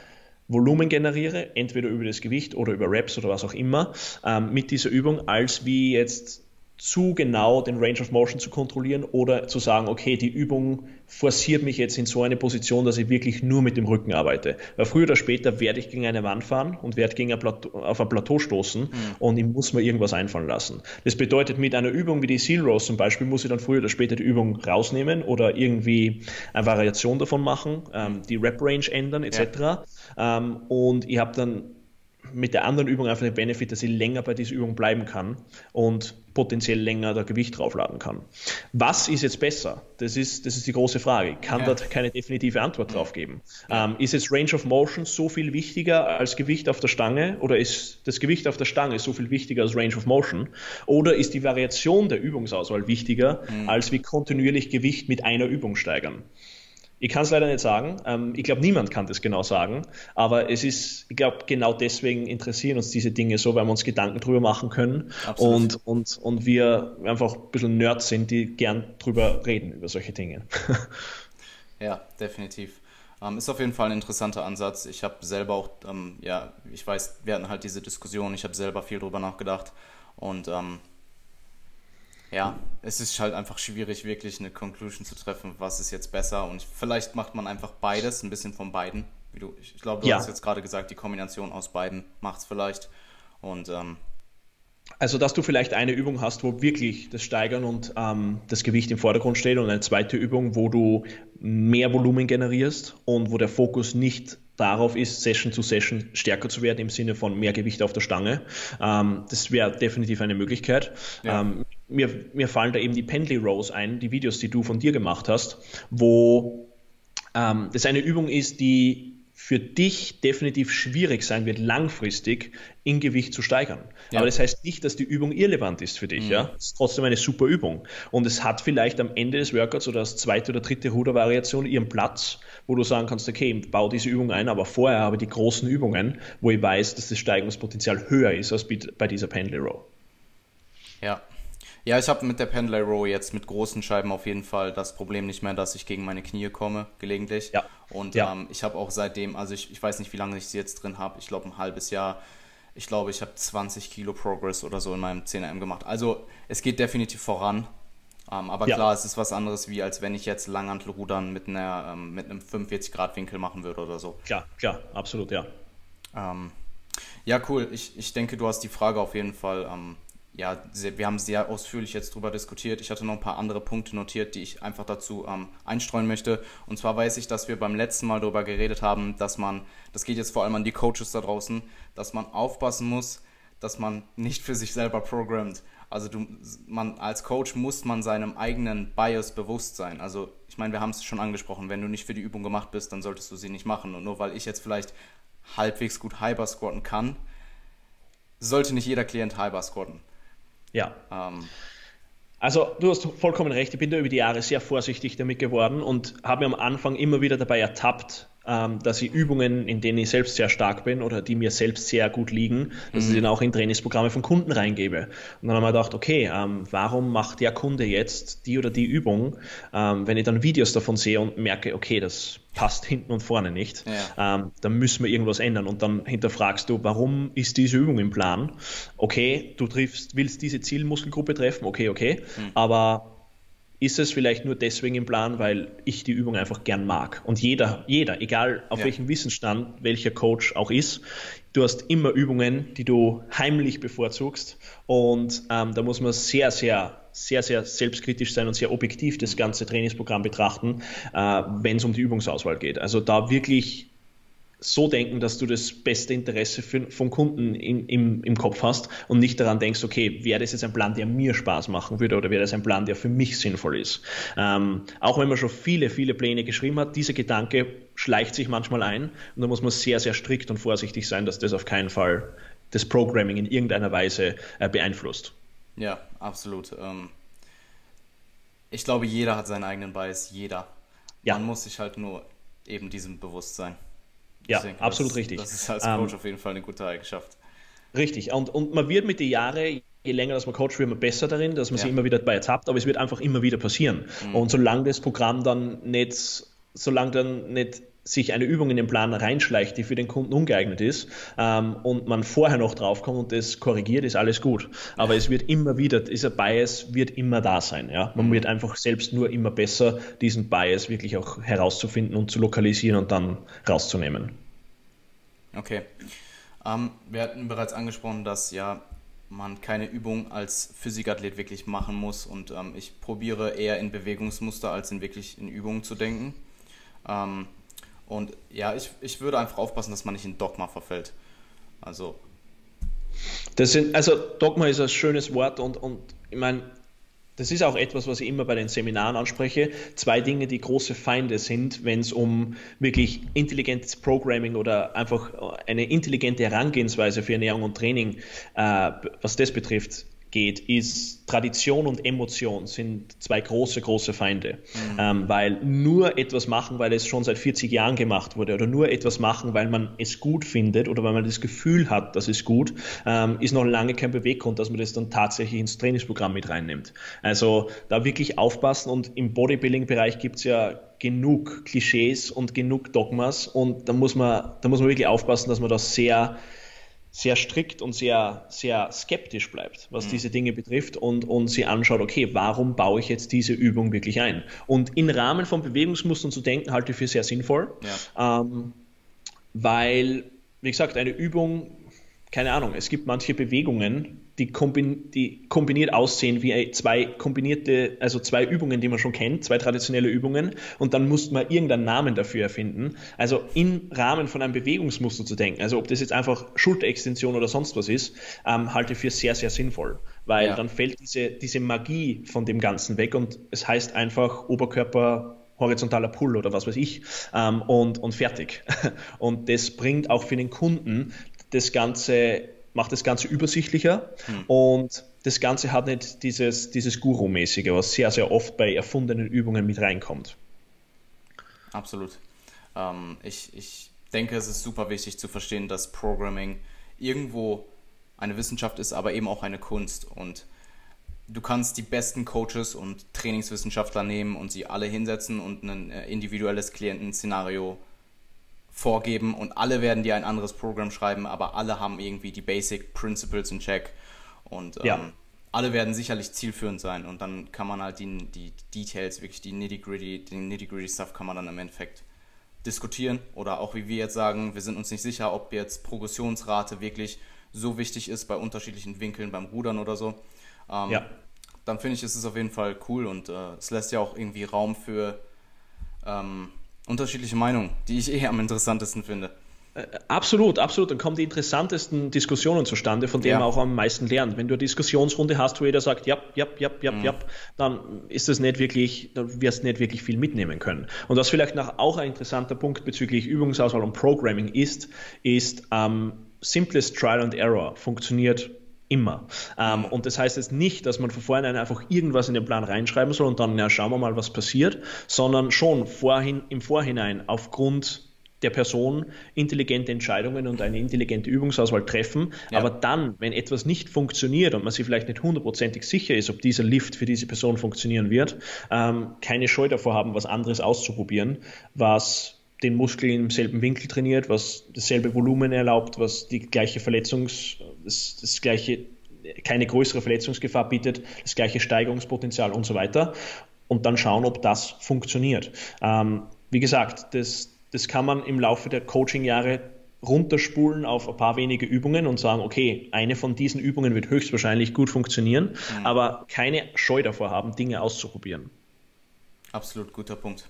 Volumen generiere, entweder über das Gewicht oder über Reps oder was auch immer, ähm, mit dieser Übung, als wie jetzt zu genau den Range of Motion zu kontrollieren oder zu sagen, okay, die Übung forciert mich jetzt in so eine Position, dass ich wirklich nur mit dem Rücken arbeite. Weil früher oder später werde ich gegen eine Wand fahren und werde gegen ein Plateau, auf ein Plateau stoßen mhm. und ich muss mir irgendwas einfallen lassen. Das bedeutet, mit einer Übung wie die Seal Rows zum Beispiel muss ich dann früher oder später die Übung rausnehmen oder irgendwie eine Variation davon machen, ähm, die Rep Range ändern etc. Ja. Ähm, und ich habe dann mit der anderen Übung einfach den Benefit, dass ich länger bei dieser Übung bleiben kann und potenziell länger da Gewicht draufladen kann. Was ist jetzt besser? Das ist, das ist die große Frage. Ich kann ja. dort keine definitive Antwort drauf geben. Ja. Ähm, ist jetzt Range of Motion so viel wichtiger als Gewicht auf der Stange oder ist das Gewicht auf der Stange so viel wichtiger als Range of Motion? Oder ist die Variation der Übungsauswahl wichtiger mhm. als wie kontinuierlich Gewicht mit einer Übung steigern? Ich kann es leider nicht sagen. Ähm, ich glaube, niemand kann das genau sagen. Aber es ist, ich glaube, genau deswegen interessieren uns diese Dinge so, weil wir uns Gedanken drüber machen können und, und, und wir einfach ein bisschen Nerds sind, die gern drüber reden, über solche Dinge. [LAUGHS] ja, definitiv. Ähm, ist auf jeden Fall ein interessanter Ansatz. Ich habe selber auch, ähm, ja, ich weiß, wir hatten halt diese Diskussion, ich habe selber viel drüber nachgedacht und ja, es ist halt einfach schwierig, wirklich eine Conclusion zu treffen, was ist jetzt besser und vielleicht macht man einfach beides, ein bisschen von beiden. Wie du, ich glaube, du ja. hast jetzt gerade gesagt, die Kombination aus beiden macht es vielleicht und ähm, also, dass du vielleicht eine Übung hast, wo wirklich das Steigern und ähm, das Gewicht im Vordergrund steht und eine zweite Übung, wo du mehr Volumen generierst und wo der Fokus nicht darauf ist, Session zu Session stärker zu werden im Sinne von mehr Gewicht auf der Stange. Ähm, das wäre definitiv eine Möglichkeit. Ja. Ähm, mir, mir fallen da eben die Pendley Rows ein, die Videos, die du von dir gemacht hast, wo ähm, das eine Übung ist, die für dich definitiv schwierig sein wird, langfristig in Gewicht zu steigern. Ja. Aber das heißt nicht, dass die Übung irrelevant ist für dich. Mhm. Ja? Es ist trotzdem eine super Übung. Und es hat vielleicht am Ende des Workouts oder als zweite oder dritte Rudervariation ihren Platz, wo du sagen kannst, okay, ich baue diese Übung ein, aber vorher habe ich die großen Übungen, wo ich weiß, dass das Steigungspotenzial höher ist als bei dieser Pendley Row. Ja, ja, ich habe mit der Pendlay Row jetzt mit großen Scheiben auf jeden Fall das Problem nicht mehr, dass ich gegen meine Knie komme, gelegentlich. Ja. Und ja. Ähm, ich habe auch seitdem, also ich, ich weiß nicht, wie lange ich sie jetzt drin habe, ich glaube ein halbes Jahr. Ich glaube, ich habe 20 Kilo Progress oder so in meinem 10 m gemacht. Also es geht definitiv voran. Ähm, aber ja. klar, es ist was anderes, wie als wenn ich jetzt Langhantelrudern mit, einer, ähm, mit einem 45-Grad-Winkel machen würde oder so. Klar, klar, absolut, ja. Ähm, ja, cool. Ich, ich denke, du hast die Frage auf jeden Fall ähm, ja, wir haben sehr ausführlich jetzt darüber diskutiert. Ich hatte noch ein paar andere Punkte notiert, die ich einfach dazu ähm, einstreuen möchte. Und zwar weiß ich, dass wir beim letzten Mal darüber geredet haben, dass man, das geht jetzt vor allem an die Coaches da draußen, dass man aufpassen muss, dass man nicht für sich selber programmt. Also du, man, als Coach muss man seinem eigenen Bias bewusst sein. Also ich meine, wir haben es schon angesprochen, wenn du nicht für die Übung gemacht bist, dann solltest du sie nicht machen. Und nur weil ich jetzt vielleicht halbwegs gut Hyper squatten kann, sollte nicht jeder Klient Hyper squatten. Ja. Ähm. Also du hast vollkommen recht, ich bin da über die Jahre sehr vorsichtig damit geworden und habe mir am Anfang immer wieder dabei ertappt, ähm, dass ich Übungen, in denen ich selbst sehr stark bin oder die mir selbst sehr gut liegen, dass mhm. ich dann auch in Trainingsprogramme von Kunden reingebe. Und dann haben wir gedacht, okay, ähm, warum macht der Kunde jetzt die oder die Übung, ähm, wenn ich dann Videos davon sehe und merke, okay, das passt hinten und vorne nicht, ja. ähm, dann müssen wir irgendwas ändern. Und dann hinterfragst du, warum ist diese Übung im Plan? Okay, du triffst, willst diese Zielmuskelgruppe treffen, okay, okay, mhm. aber ist es vielleicht nur deswegen im Plan, weil ich die Übung einfach gern mag. Und jeder, jeder, egal auf ja. welchem Wissensstand welcher Coach auch ist, du hast immer Übungen, die du heimlich bevorzugst. Und ähm, da muss man sehr, sehr, sehr, sehr selbstkritisch sein und sehr objektiv das ganze Trainingsprogramm betrachten, äh, wenn es um die Übungsauswahl geht. Also da wirklich so denken, dass du das beste Interesse für, vom Kunden in, im, im Kopf hast und nicht daran denkst, okay, wäre das jetzt ein Plan, der mir Spaß machen würde oder wäre das ein Plan, der für mich sinnvoll ist. Ähm, auch wenn man schon viele, viele Pläne geschrieben hat, dieser Gedanke schleicht sich manchmal ein und da muss man sehr, sehr strikt und vorsichtig sein, dass das auf keinen Fall das Programming in irgendeiner Weise äh, beeinflusst. Ja, absolut. Ähm, ich glaube, jeder hat seinen eigenen Bias, jeder. Ja. Man muss sich halt nur eben diesem bewusst sein. Ja, denke, absolut das, richtig. Das ist als Coach ähm, auf jeden Fall eine gute Eigenschaft. Richtig. Und, und man wird mit den Jahren, je länger dass man coacht, wird man besser darin, dass man ja. sich immer wieder dabei ertappt, aber es wird einfach immer wieder passieren. Mhm. Und solange das Programm dann nicht, solange dann nicht sich eine Übung in den Plan reinschleicht, die für den Kunden ungeeignet ist ähm, und man vorher noch draufkommt und das korrigiert, ist alles gut. Aber es wird immer wieder, dieser Bias wird immer da sein. Ja? Man mhm. wird einfach selbst nur immer besser, diesen Bias wirklich auch herauszufinden und zu lokalisieren und dann rauszunehmen. Okay. Ähm, wir hatten bereits angesprochen, dass ja man keine Übung als Physikathlet wirklich machen muss und ähm, ich probiere eher in Bewegungsmuster als in wirklich in Übungen zu denken. Ähm, und ja, ich, ich würde einfach aufpassen, dass man nicht in Dogma verfällt. Also. Das sind, also Dogma ist ein schönes Wort und, und ich meine, das ist auch etwas, was ich immer bei den Seminaren anspreche. Zwei Dinge, die große Feinde sind, wenn es um wirklich intelligentes Programming oder einfach eine intelligente Herangehensweise für Ernährung und Training, äh, was das betrifft, geht, ist Tradition und Emotion sind zwei große, große Feinde. Mhm. Ähm, weil nur etwas machen, weil es schon seit 40 Jahren gemacht wurde oder nur etwas machen, weil man es gut findet oder weil man das Gefühl hat, das ist gut, ähm, ist noch lange kein Beweggrund, dass man das dann tatsächlich ins Trainingsprogramm mit reinnimmt. Also da wirklich aufpassen und im Bodybuilding-Bereich gibt es ja genug Klischees und genug Dogmas und da muss man, da muss man wirklich aufpassen, dass man das sehr sehr strikt und sehr, sehr skeptisch bleibt, was mhm. diese Dinge betrifft und, und sie anschaut, okay, warum baue ich jetzt diese Übung wirklich ein? Und im Rahmen von Bewegungsmustern zu denken, halte ich für sehr sinnvoll, ja. ähm, weil, wie gesagt, eine Übung, keine Ahnung, es gibt manche Bewegungen, die, kombin die kombiniert aussehen wie zwei kombinierte, also zwei Übungen, die man schon kennt, zwei traditionelle Übungen und dann muss man irgendeinen Namen dafür erfinden. Also im Rahmen von einem Bewegungsmuster zu denken, also ob das jetzt einfach Schulterextension oder sonst was ist, ähm, halte ich für sehr, sehr sinnvoll, weil ja. dann fällt diese, diese Magie von dem Ganzen weg und es heißt einfach Oberkörper horizontaler Pull oder was weiß ich ähm, und, und fertig. [LAUGHS] Und das bringt auch für den Kunden das Ganze macht das Ganze übersichtlicher hm. und das Ganze hat nicht dieses, dieses Guru-mäßige, was sehr, sehr oft bei erfundenen Übungen mit reinkommt. Absolut. Ähm, ich, ich denke, es ist super wichtig zu verstehen, dass Programming irgendwo eine Wissenschaft ist, aber eben auch eine Kunst. Und du kannst die besten Coaches und Trainingswissenschaftler nehmen und sie alle hinsetzen und ein äh, individuelles Klientenszenario vorgeben und alle werden dir ein anderes Programm schreiben, aber alle haben irgendwie die Basic Principles in Check und ähm, ja. alle werden sicherlich zielführend sein und dann kann man halt die, die Details, wirklich die nitty-gritty, den nitty-gritty Stuff kann man dann im Endeffekt diskutieren oder auch wie wir jetzt sagen, wir sind uns nicht sicher, ob jetzt Progressionsrate wirklich so wichtig ist bei unterschiedlichen Winkeln beim Rudern oder so. Ähm, ja. Dann finde ich, ist es auf jeden Fall cool und äh, es lässt ja auch irgendwie Raum für ähm, unterschiedliche Meinungen, die ich eh am interessantesten finde. Äh, absolut, absolut. Dann kommen die interessantesten Diskussionen zustande, von denen ja. man auch am meisten lernt. Wenn du eine Diskussionsrunde hast, wo jeder sagt, ja, ja, ja, ja, mhm. ja, dann ist das nicht wirklich, dann wirst du nicht wirklich viel mitnehmen können. Und was vielleicht noch auch ein interessanter Punkt bezüglich Übungsauswahl und Programming ist, ist ähm, simples Trial and Error funktioniert Immer. Ähm, und das heißt jetzt nicht, dass man von vornherein einfach irgendwas in den Plan reinschreiben soll und dann, ja, schauen wir mal, was passiert, sondern schon vorhin, im Vorhinein aufgrund der Person intelligente Entscheidungen und eine intelligente Übungsauswahl treffen. Ja. Aber dann, wenn etwas nicht funktioniert und man sich vielleicht nicht hundertprozentig sicher ist, ob dieser Lift für diese Person funktionieren wird, ähm, keine Scheu davor haben, was anderes auszuprobieren, was den Muskel im selben Winkel trainiert, was dasselbe Volumen erlaubt, was die gleiche Verletzungs, das, das gleiche, keine größere Verletzungsgefahr bietet, das gleiche Steigerungspotenzial und so weiter. Und dann schauen, ob das funktioniert. Ähm, wie gesagt, das, das kann man im Laufe der Coaching-Jahre runterspulen auf ein paar wenige Übungen und sagen, okay, eine von diesen Übungen wird höchstwahrscheinlich gut funktionieren, mhm. aber keine Scheu davor haben, Dinge auszuprobieren. Absolut guter Punkt.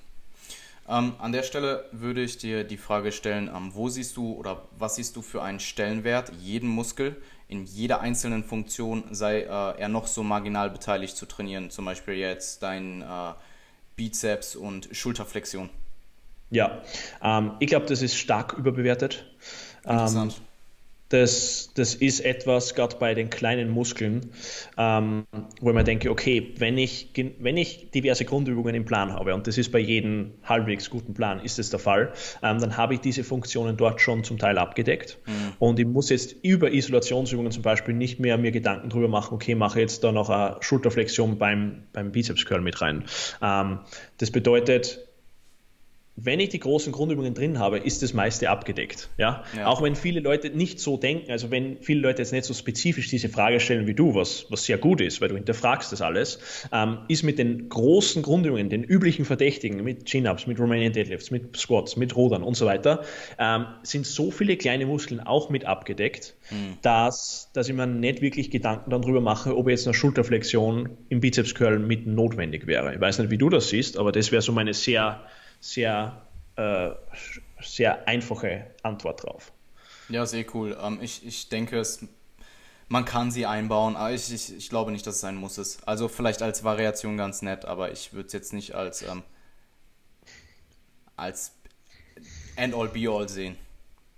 Ähm, an der Stelle würde ich dir die Frage stellen, ähm, wo siehst du oder was siehst du für einen Stellenwert jeden Muskel in jeder einzelnen Funktion, sei äh, er noch so marginal beteiligt zu trainieren, zum Beispiel jetzt dein äh, Bizeps und Schulterflexion? Ja, ähm, ich glaube, das ist stark überbewertet. Interessant. Das, das ist etwas, gerade bei den kleinen Muskeln, ähm, wo man denke, okay, wenn ich, wenn ich diverse Grundübungen im Plan habe, und das ist bei jedem halbwegs guten Plan, ist das der Fall, ähm, dann habe ich diese Funktionen dort schon zum Teil abgedeckt. Mhm. Und ich muss jetzt über Isolationsübungen zum Beispiel nicht mehr mir Gedanken darüber machen, okay, mache jetzt da noch eine Schulterflexion beim, beim Bizeps Curl mit rein. Ähm, das bedeutet, wenn ich die großen Grundübungen drin habe, ist das meiste abgedeckt. Ja? ja? Auch wenn viele Leute nicht so denken, also wenn viele Leute jetzt nicht so spezifisch diese Frage stellen wie du, was, was sehr gut ist, weil du hinterfragst das alles, ähm, ist mit den großen Grundübungen, den üblichen Verdächtigen, mit Chin-Ups, mit Romanian Deadlifts, mit Squats, mit Rudern und so weiter, ähm, sind so viele kleine Muskeln auch mit abgedeckt, mhm. dass, dass ich mir nicht wirklich Gedanken darüber mache, ob jetzt eine Schulterflexion im Bizeps-Curl mit notwendig wäre. Ich weiß nicht, wie du das siehst, aber das wäre so meine sehr sehr, äh, sehr einfache Antwort drauf. Ja, sehr cool. Ähm, ich, ich denke, es, man kann sie einbauen, aber ich, ich, ich glaube nicht, dass es sein muss. Ist. Also vielleicht als Variation ganz nett, aber ich würde es jetzt nicht als, ähm, als End-all, Be-all sehen.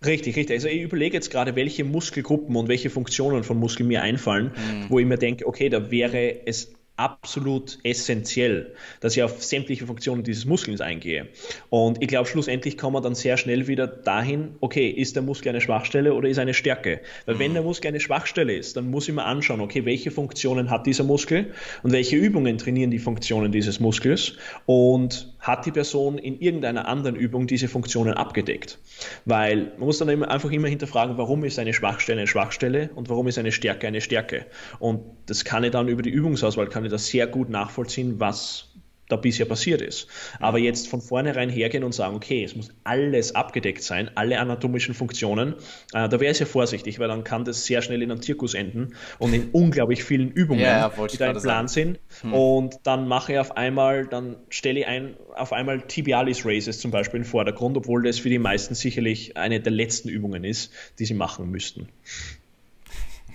Richtig, richtig. Also ich überlege jetzt gerade, welche Muskelgruppen und welche Funktionen von Muskeln mir einfallen, mhm. wo ich mir denke, okay, da wäre es absolut essentiell, dass ich auf sämtliche Funktionen dieses Muskels eingehe. Und ich glaube, schlussendlich kommen wir dann sehr schnell wieder dahin, okay, ist der Muskel eine Schwachstelle oder ist eine Stärke? Weil wenn mhm. der Muskel eine Schwachstelle ist, dann muss ich mir anschauen, okay, welche Funktionen hat dieser Muskel und welche Übungen trainieren die Funktionen dieses Muskels und hat die Person in irgendeiner anderen Übung diese Funktionen abgedeckt? Weil man muss dann immer, einfach immer hinterfragen, warum ist eine Schwachstelle eine Schwachstelle und warum ist eine Stärke eine Stärke? Und das kann ich dann über die Übungsauswahl, kann ich das sehr gut nachvollziehen, was da bisher passiert ist. Aber jetzt von vornherein hergehen und sagen, okay, es muss alles abgedeckt sein, alle anatomischen Funktionen, äh, da wäre ich sehr vorsichtig, weil dann kann das sehr schnell in einem Zirkus enden und in unglaublich vielen Übungen, ja, ja, die da im Plan sagen. sind. Hm. Und dann mache ich auf einmal, dann stelle ich ein, auf einmal Tibialis Races zum Beispiel in den Vordergrund, obwohl das für die meisten sicherlich eine der letzten Übungen ist, die sie machen müssten. [LAUGHS]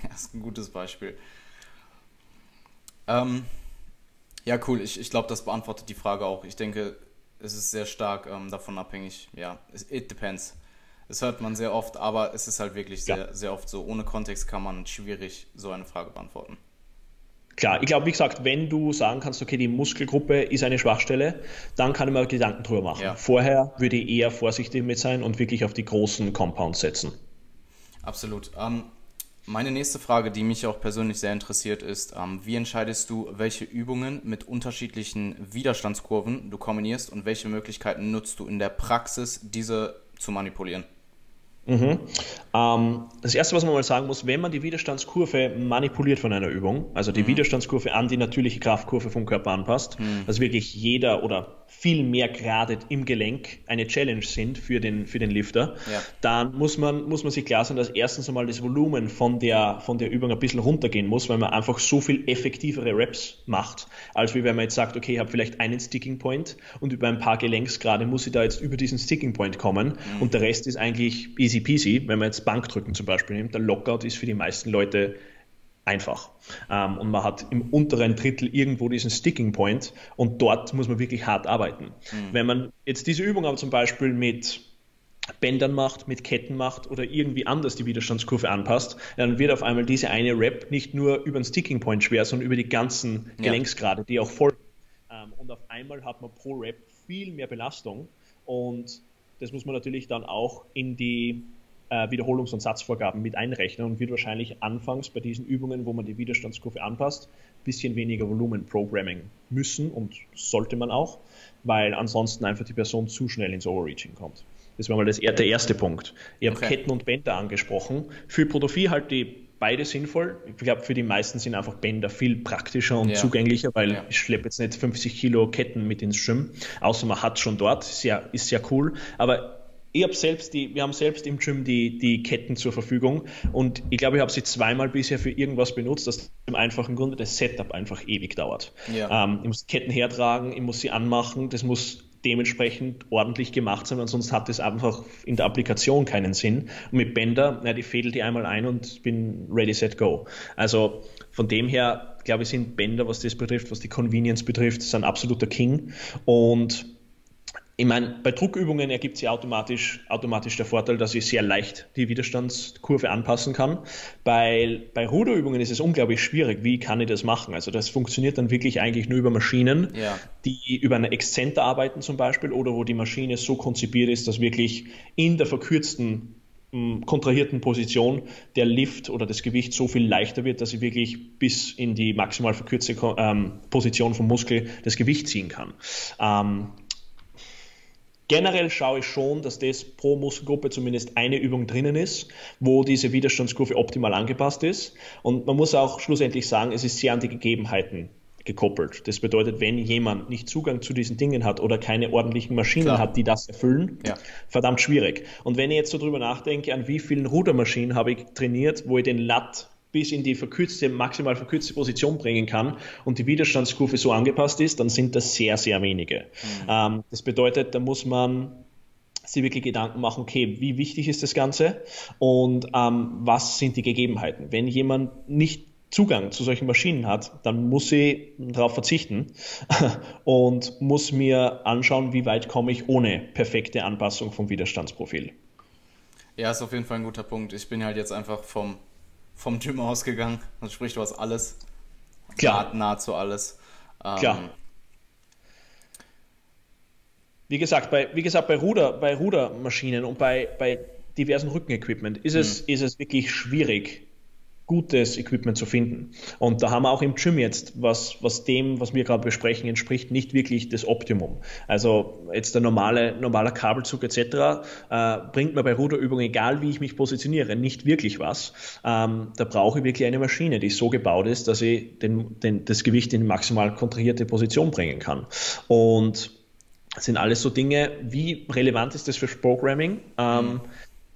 Das ist ein gutes Beispiel. Ähm, ja, cool. Ich, ich glaube, das beantwortet die Frage auch. Ich denke, es ist sehr stark ähm, davon abhängig. Ja, it depends. Das hört man sehr oft, aber es ist halt wirklich sehr, ja. sehr oft so. Ohne Kontext kann man schwierig so eine Frage beantworten. Klar, ich glaube, wie gesagt, wenn du sagen kannst, okay, die Muskelgruppe ist eine Schwachstelle, dann kann ich mir Gedanken drüber machen. Ja. Vorher würde ich eher vorsichtig mit sein und wirklich auf die großen Compounds setzen. Absolut. Ähm, meine nächste Frage, die mich auch persönlich sehr interessiert, ist, ähm, wie entscheidest du, welche Übungen mit unterschiedlichen Widerstandskurven du kombinierst und welche Möglichkeiten nutzt du in der Praxis, diese zu manipulieren? Mhm. Ähm, das erste, was man mal sagen muss, wenn man die Widerstandskurve manipuliert von einer Übung, also die mhm. Widerstandskurve an die natürliche Kraftkurve vom Körper anpasst, mhm. dass wirklich jeder oder viel mehr Grade im Gelenk eine Challenge sind für den, für den Lifter, ja. dann muss man, muss man sich klar sein, dass erstens einmal das Volumen von der, von der Übung ein bisschen runtergehen muss, weil man einfach so viel effektivere Reps macht, als wie wenn man jetzt sagt, okay, ich habe vielleicht einen Sticking Point und über ein paar Gelenksgrade muss ich da jetzt über diesen Sticking Point kommen mhm. und der Rest ist eigentlich easy peasy, wenn man jetzt Bankdrücken zum Beispiel nimmt. Der Lockout ist für die meisten Leute einfach. Ähm, und man hat im unteren Drittel irgendwo diesen Sticking Point und dort muss man wirklich hart arbeiten. Mhm. Wenn man jetzt diese Übung aber zum Beispiel mit Bändern macht, mit Ketten macht oder irgendwie anders die Widerstandskurve anpasst, dann wird auf einmal diese eine Rep nicht nur über den Sticking Point schwer, sondern über die ganzen Gelenksgrade, die auch folgen. Ähm, und auf einmal hat man pro Rep viel mehr Belastung und das muss man natürlich dann auch in die äh, Wiederholungs- und Satzvorgaben mit einrechnen und wird wahrscheinlich anfangs bei diesen Übungen, wo man die Widerstandskurve anpasst, ein bisschen weniger Volumen Programming müssen und sollte man auch, weil ansonsten einfach die Person zu schnell ins Overreaching kommt. Das war mal das, der erste Punkt. Habe okay. Ketten und Bänder angesprochen. Für Hypertrophie halt die beide sinnvoll. Ich glaube, für die meisten sind einfach Bänder viel praktischer und ja. zugänglicher, weil ja. ich schleppe jetzt nicht 50 Kilo Ketten mit ins Gym, außer man hat schon dort, ist ja, ist sehr cool. Aber ich habe selbst die, wir haben selbst im Gym die, die Ketten zur Verfügung und ich glaube, ich habe sie zweimal bisher für irgendwas benutzt, dass im einfachen Grunde das Setup einfach ewig dauert. Ja. Ähm, ich muss Ketten hertragen, ich muss sie anmachen, das muss dementsprechend ordentlich gemacht sein, weil sonst hat es einfach in der Applikation keinen Sinn. Und mit Bänder, ja, die fädelt die einmal ein und bin ready, set, go. Also von dem her, glaube ich, sind Bänder, was das betrifft, was die Convenience betrifft, ein absoluter King. Und ich meine, bei Druckübungen ergibt sich automatisch, automatisch der Vorteil, dass ich sehr leicht die Widerstandskurve anpassen kann. Bei, bei Ruderübungen ist es unglaublich schwierig. Wie kann ich das machen? Also das funktioniert dann wirklich eigentlich nur über Maschinen, ja. die über eine Exzenter arbeiten zum Beispiel oder wo die Maschine so konzipiert ist, dass wirklich in der verkürzten hm, kontrahierten Position der Lift oder das Gewicht so viel leichter wird, dass ich wirklich bis in die maximal verkürzte ähm, Position vom Muskel das Gewicht ziehen kann. Ähm, Generell schaue ich schon, dass das pro Muskelgruppe zumindest eine Übung drinnen ist, wo diese Widerstandskurve optimal angepasst ist. Und man muss auch schlussendlich sagen, es ist sehr an die Gegebenheiten gekoppelt. Das bedeutet, wenn jemand nicht Zugang zu diesen Dingen hat oder keine ordentlichen Maschinen Klar. hat, die das erfüllen, ja. verdammt schwierig. Und wenn ich jetzt so drüber nachdenke, an wie vielen Rudermaschinen habe ich trainiert, wo ich den Lat bis in die verkürzte, maximal verkürzte Position bringen kann und die Widerstandskurve so angepasst ist, dann sind das sehr, sehr wenige. Mhm. Ähm, das bedeutet, da muss man sich wirklich Gedanken machen, okay, wie wichtig ist das Ganze und ähm, was sind die Gegebenheiten. Wenn jemand nicht Zugang zu solchen Maschinen hat, dann muss ich darauf verzichten [LAUGHS] und muss mir anschauen, wie weit komme ich ohne perfekte Anpassung vom Widerstandsprofil. Ja, ist auf jeden Fall ein guter Punkt. Ich bin halt jetzt einfach vom, vom Gym ausgegangen. Also sprich, du hast alles. Klar. nahezu alles. Ähm, Klar. Wie gesagt, bei, wie gesagt, bei, Ruder, bei Rudermaschinen und bei, bei diversen Rückenequipment ist es, mhm. ist es wirklich schwierig, gutes Equipment zu finden. Und da haben wir auch im Gym jetzt, was, was dem, was wir gerade besprechen, entspricht, nicht wirklich das Optimum. Also jetzt der normale, normaler Kabelzug etc. Äh, bringt mir bei Ruderübungen, egal wie ich mich positioniere, nicht wirklich was. Ähm, da brauche ich wirklich eine Maschine, die so gebaut ist, dass ich den, den, das Gewicht in maximal kontrahierte Position bringen kann. Und das sind alles so Dinge, wie relevant ist das fürs Programming? Ähm, mhm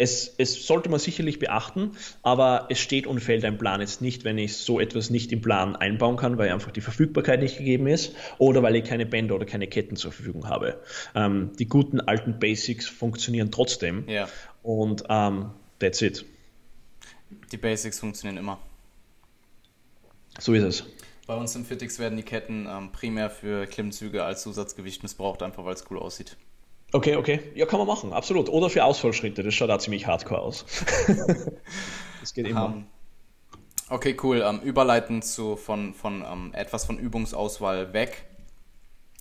es, es, sollte man sicherlich beachten, aber es steht und fällt ein Plan jetzt nicht, wenn ich so etwas nicht im Plan einbauen kann, weil einfach die Verfügbarkeit nicht gegeben ist oder weil ich keine Bänder oder keine Ketten zur Verfügung habe. Ähm, die guten alten Basics funktionieren trotzdem ja. und ähm, that's it. Die Basics funktionieren immer. So ist es. Bei uns im Fitix werden die Ketten ähm, primär für Klimmzüge als Zusatzgewicht missbraucht, einfach weil es cool aussieht. Okay, okay. Ja, kann man machen, absolut. Oder für Ausfallschritte, das schaut da ziemlich hardcore aus. [LAUGHS] das geht immer. Um, ähm, okay, cool. Um, ähm, überleiten zu, von, von um, ähm, etwas von Übungsauswahl weg,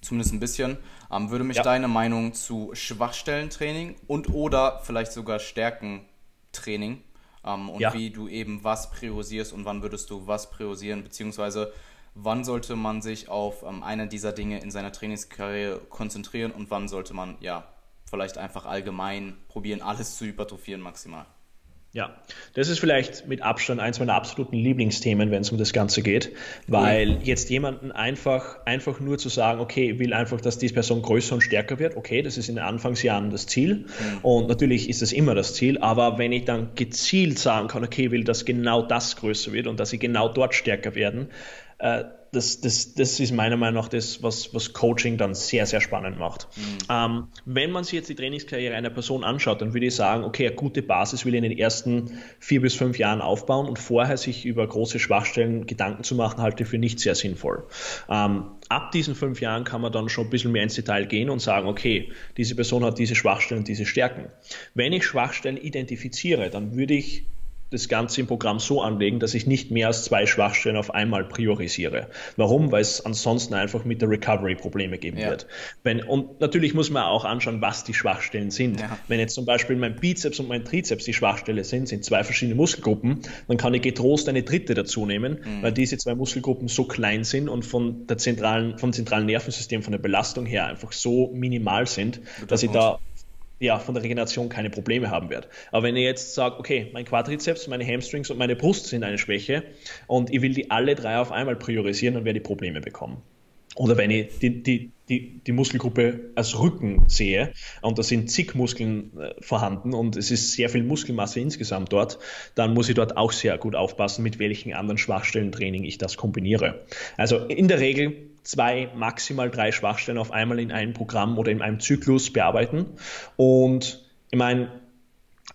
zumindest ein bisschen, würde mich ja. deine Meinung zu Schwachstellentraining und oder vielleicht sogar Stärkentraining und ja. wie du eben was priorisierst und wann würdest du was priorisieren, beziehungsweise wann sollte man sich auf ähm, eine dieser Dinge in seiner Trainingskarriere konzentrieren und wann sollte man ja vielleicht einfach allgemein probieren, alles zu hypertrophieren maximal. Ja, das ist vielleicht mit Abstand eins meiner absoluten Lieblingsthemen, wenn es um das Ganze geht, weil jetzt jemanden einfach, einfach nur zu sagen, okay, will einfach, dass diese Person größer und stärker wird, okay, das ist in den Anfangsjahren das Ziel mhm. und natürlich ist das immer das Ziel, aber wenn ich dann gezielt sagen kann, okay, will, dass genau das größer wird und dass sie genau dort stärker werden, das, das, das ist meiner Meinung nach das, was, was Coaching dann sehr, sehr spannend macht. Mhm. Ähm, wenn man sich jetzt die Trainingskarriere einer Person anschaut, dann würde ich sagen, okay, eine gute Basis will ich in den ersten vier bis fünf Jahren aufbauen und vorher sich über große Schwachstellen Gedanken zu machen, halte ich für nicht sehr sinnvoll. Ähm, ab diesen fünf Jahren kann man dann schon ein bisschen mehr ins Detail gehen und sagen, okay, diese Person hat diese Schwachstellen, diese Stärken. Wenn ich Schwachstellen identifiziere, dann würde ich das Ganze im Programm so anlegen, dass ich nicht mehr als zwei Schwachstellen auf einmal priorisiere. Warum? Weil es ansonsten einfach mit der Recovery Probleme geben ja. wird. Wenn, und natürlich muss man auch anschauen, was die Schwachstellen sind. Ja. Wenn jetzt zum Beispiel mein Bizeps und mein Trizeps die Schwachstelle sind, sind zwei verschiedene Muskelgruppen, dann kann ich getrost eine dritte dazu nehmen, mhm. weil diese zwei Muskelgruppen so klein sind und von der zentralen, vom zentralen Nervensystem, von der Belastung her einfach so minimal sind, Guter dass ich da ja, von der Regeneration keine Probleme haben werde. Aber wenn ich jetzt sage, okay, mein Quadrizeps, meine Hamstrings und meine Brust sind eine Schwäche und ich will die alle drei auf einmal priorisieren, dann werde ich Probleme bekommen. Oder wenn ich die, die, die, die Muskelgruppe als Rücken sehe und da sind zig Muskeln äh, vorhanden und es ist sehr viel Muskelmasse insgesamt dort, dann muss ich dort auch sehr gut aufpassen, mit welchen anderen Schwachstellentraining ich das kombiniere. Also in der Regel zwei, maximal drei Schwachstellen auf einmal in einem Programm oder in einem Zyklus bearbeiten. Und ich meine,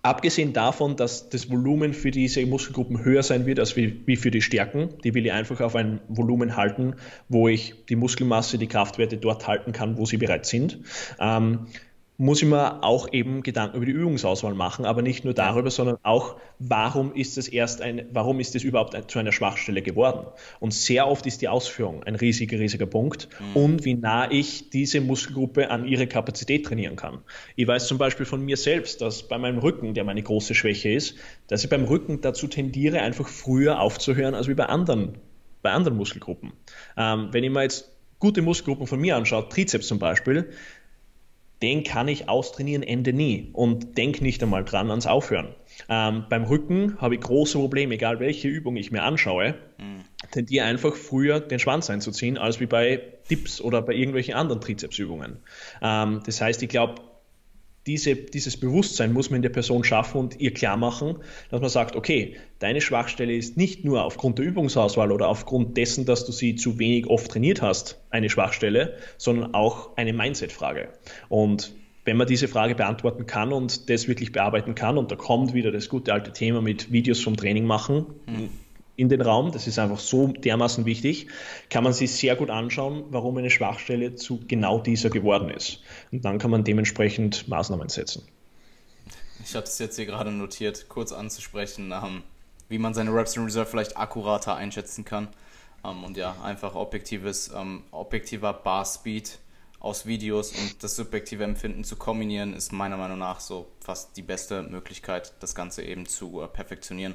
abgesehen davon, dass das Volumen für diese Muskelgruppen höher sein wird als wie, für die Stärken, die will ich einfach auf ein Volumen halten, wo ich die Muskelmasse, die Kraftwerte dort halten kann, wo sie bereits sind. Ähm, muss ich mir auch eben Gedanken über die Übungsauswahl machen, aber nicht nur darüber, sondern auch, warum ist es erst ein, warum ist es überhaupt zu einer Schwachstelle geworden? Und sehr oft ist die Ausführung ein riesiger, riesiger Punkt mhm. und wie nah ich diese Muskelgruppe an ihre Kapazität trainieren kann. Ich weiß zum Beispiel von mir selbst, dass bei meinem Rücken, der meine große Schwäche ist, dass ich beim Rücken dazu tendiere, einfach früher aufzuhören als wie bei anderen, bei anderen Muskelgruppen. Ähm, wenn ich mir jetzt gute Muskelgruppen von mir anschaue, Trizeps zum Beispiel, den kann ich austrainieren Ende nie und denk nicht einmal dran ans Aufhören. Ähm, beim Rücken habe ich große Probleme, egal welche Übung ich mir anschaue, mhm. tendiere einfach früher den Schwanz einzuziehen, als wie bei Dips oder bei irgendwelchen anderen Trizepsübungen. Ähm, das heißt, ich glaube, diese, dieses Bewusstsein muss man in der Person schaffen und ihr klar machen, dass man sagt, okay, deine Schwachstelle ist nicht nur aufgrund der Übungsauswahl oder aufgrund dessen, dass du sie zu wenig oft trainiert hast, eine Schwachstelle, sondern auch eine Mindset-Frage. Und wenn man diese Frage beantworten kann und das wirklich bearbeiten kann, und da kommt wieder das gute alte Thema mit Videos vom Training machen, mhm in den Raum, das ist einfach so dermaßen wichtig, kann man sich sehr gut anschauen, warum eine Schwachstelle zu genau dieser geworden ist. Und dann kann man dementsprechend Maßnahmen setzen. Ich hatte es jetzt hier gerade notiert, kurz anzusprechen, ähm, wie man seine Reps in Reserve vielleicht akkurater einschätzen kann. Ähm, und ja, einfach objektives, ähm, objektiver Bar Speed aus Videos und das subjektive Empfinden zu kombinieren, ist meiner Meinung nach so fast die beste Möglichkeit, das Ganze eben zu äh, perfektionieren.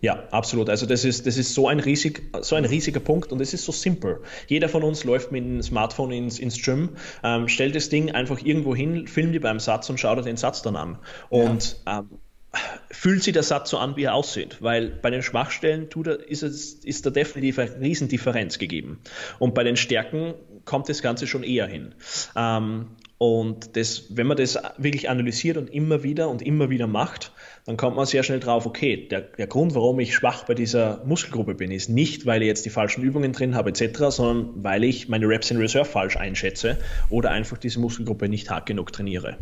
Ja, absolut. Also das ist, das ist so ein, riesig, so ein riesiger Punkt und es ist so simpel. Jeder von uns läuft mit dem Smartphone ins, ins Gym, ähm, stellt das Ding einfach irgendwo hin, filmt die beim Satz und schaut den Satz dann an. Und ja. ähm, fühlt sich der Satz so an, wie er aussieht. Weil bei den Schwachstellen tut er, ist, es, ist da definitiv eine Riesendifferenz gegeben. Und bei den Stärken kommt das Ganze schon eher hin. Ähm, und das, wenn man das wirklich analysiert und immer wieder und immer wieder macht, dann kommt man sehr schnell drauf, okay, der, der Grund, warum ich schwach bei dieser Muskelgruppe bin, ist nicht, weil ich jetzt die falschen Übungen drin habe etc., sondern weil ich meine Reps in Reserve falsch einschätze oder einfach diese Muskelgruppe nicht hart genug trainiere.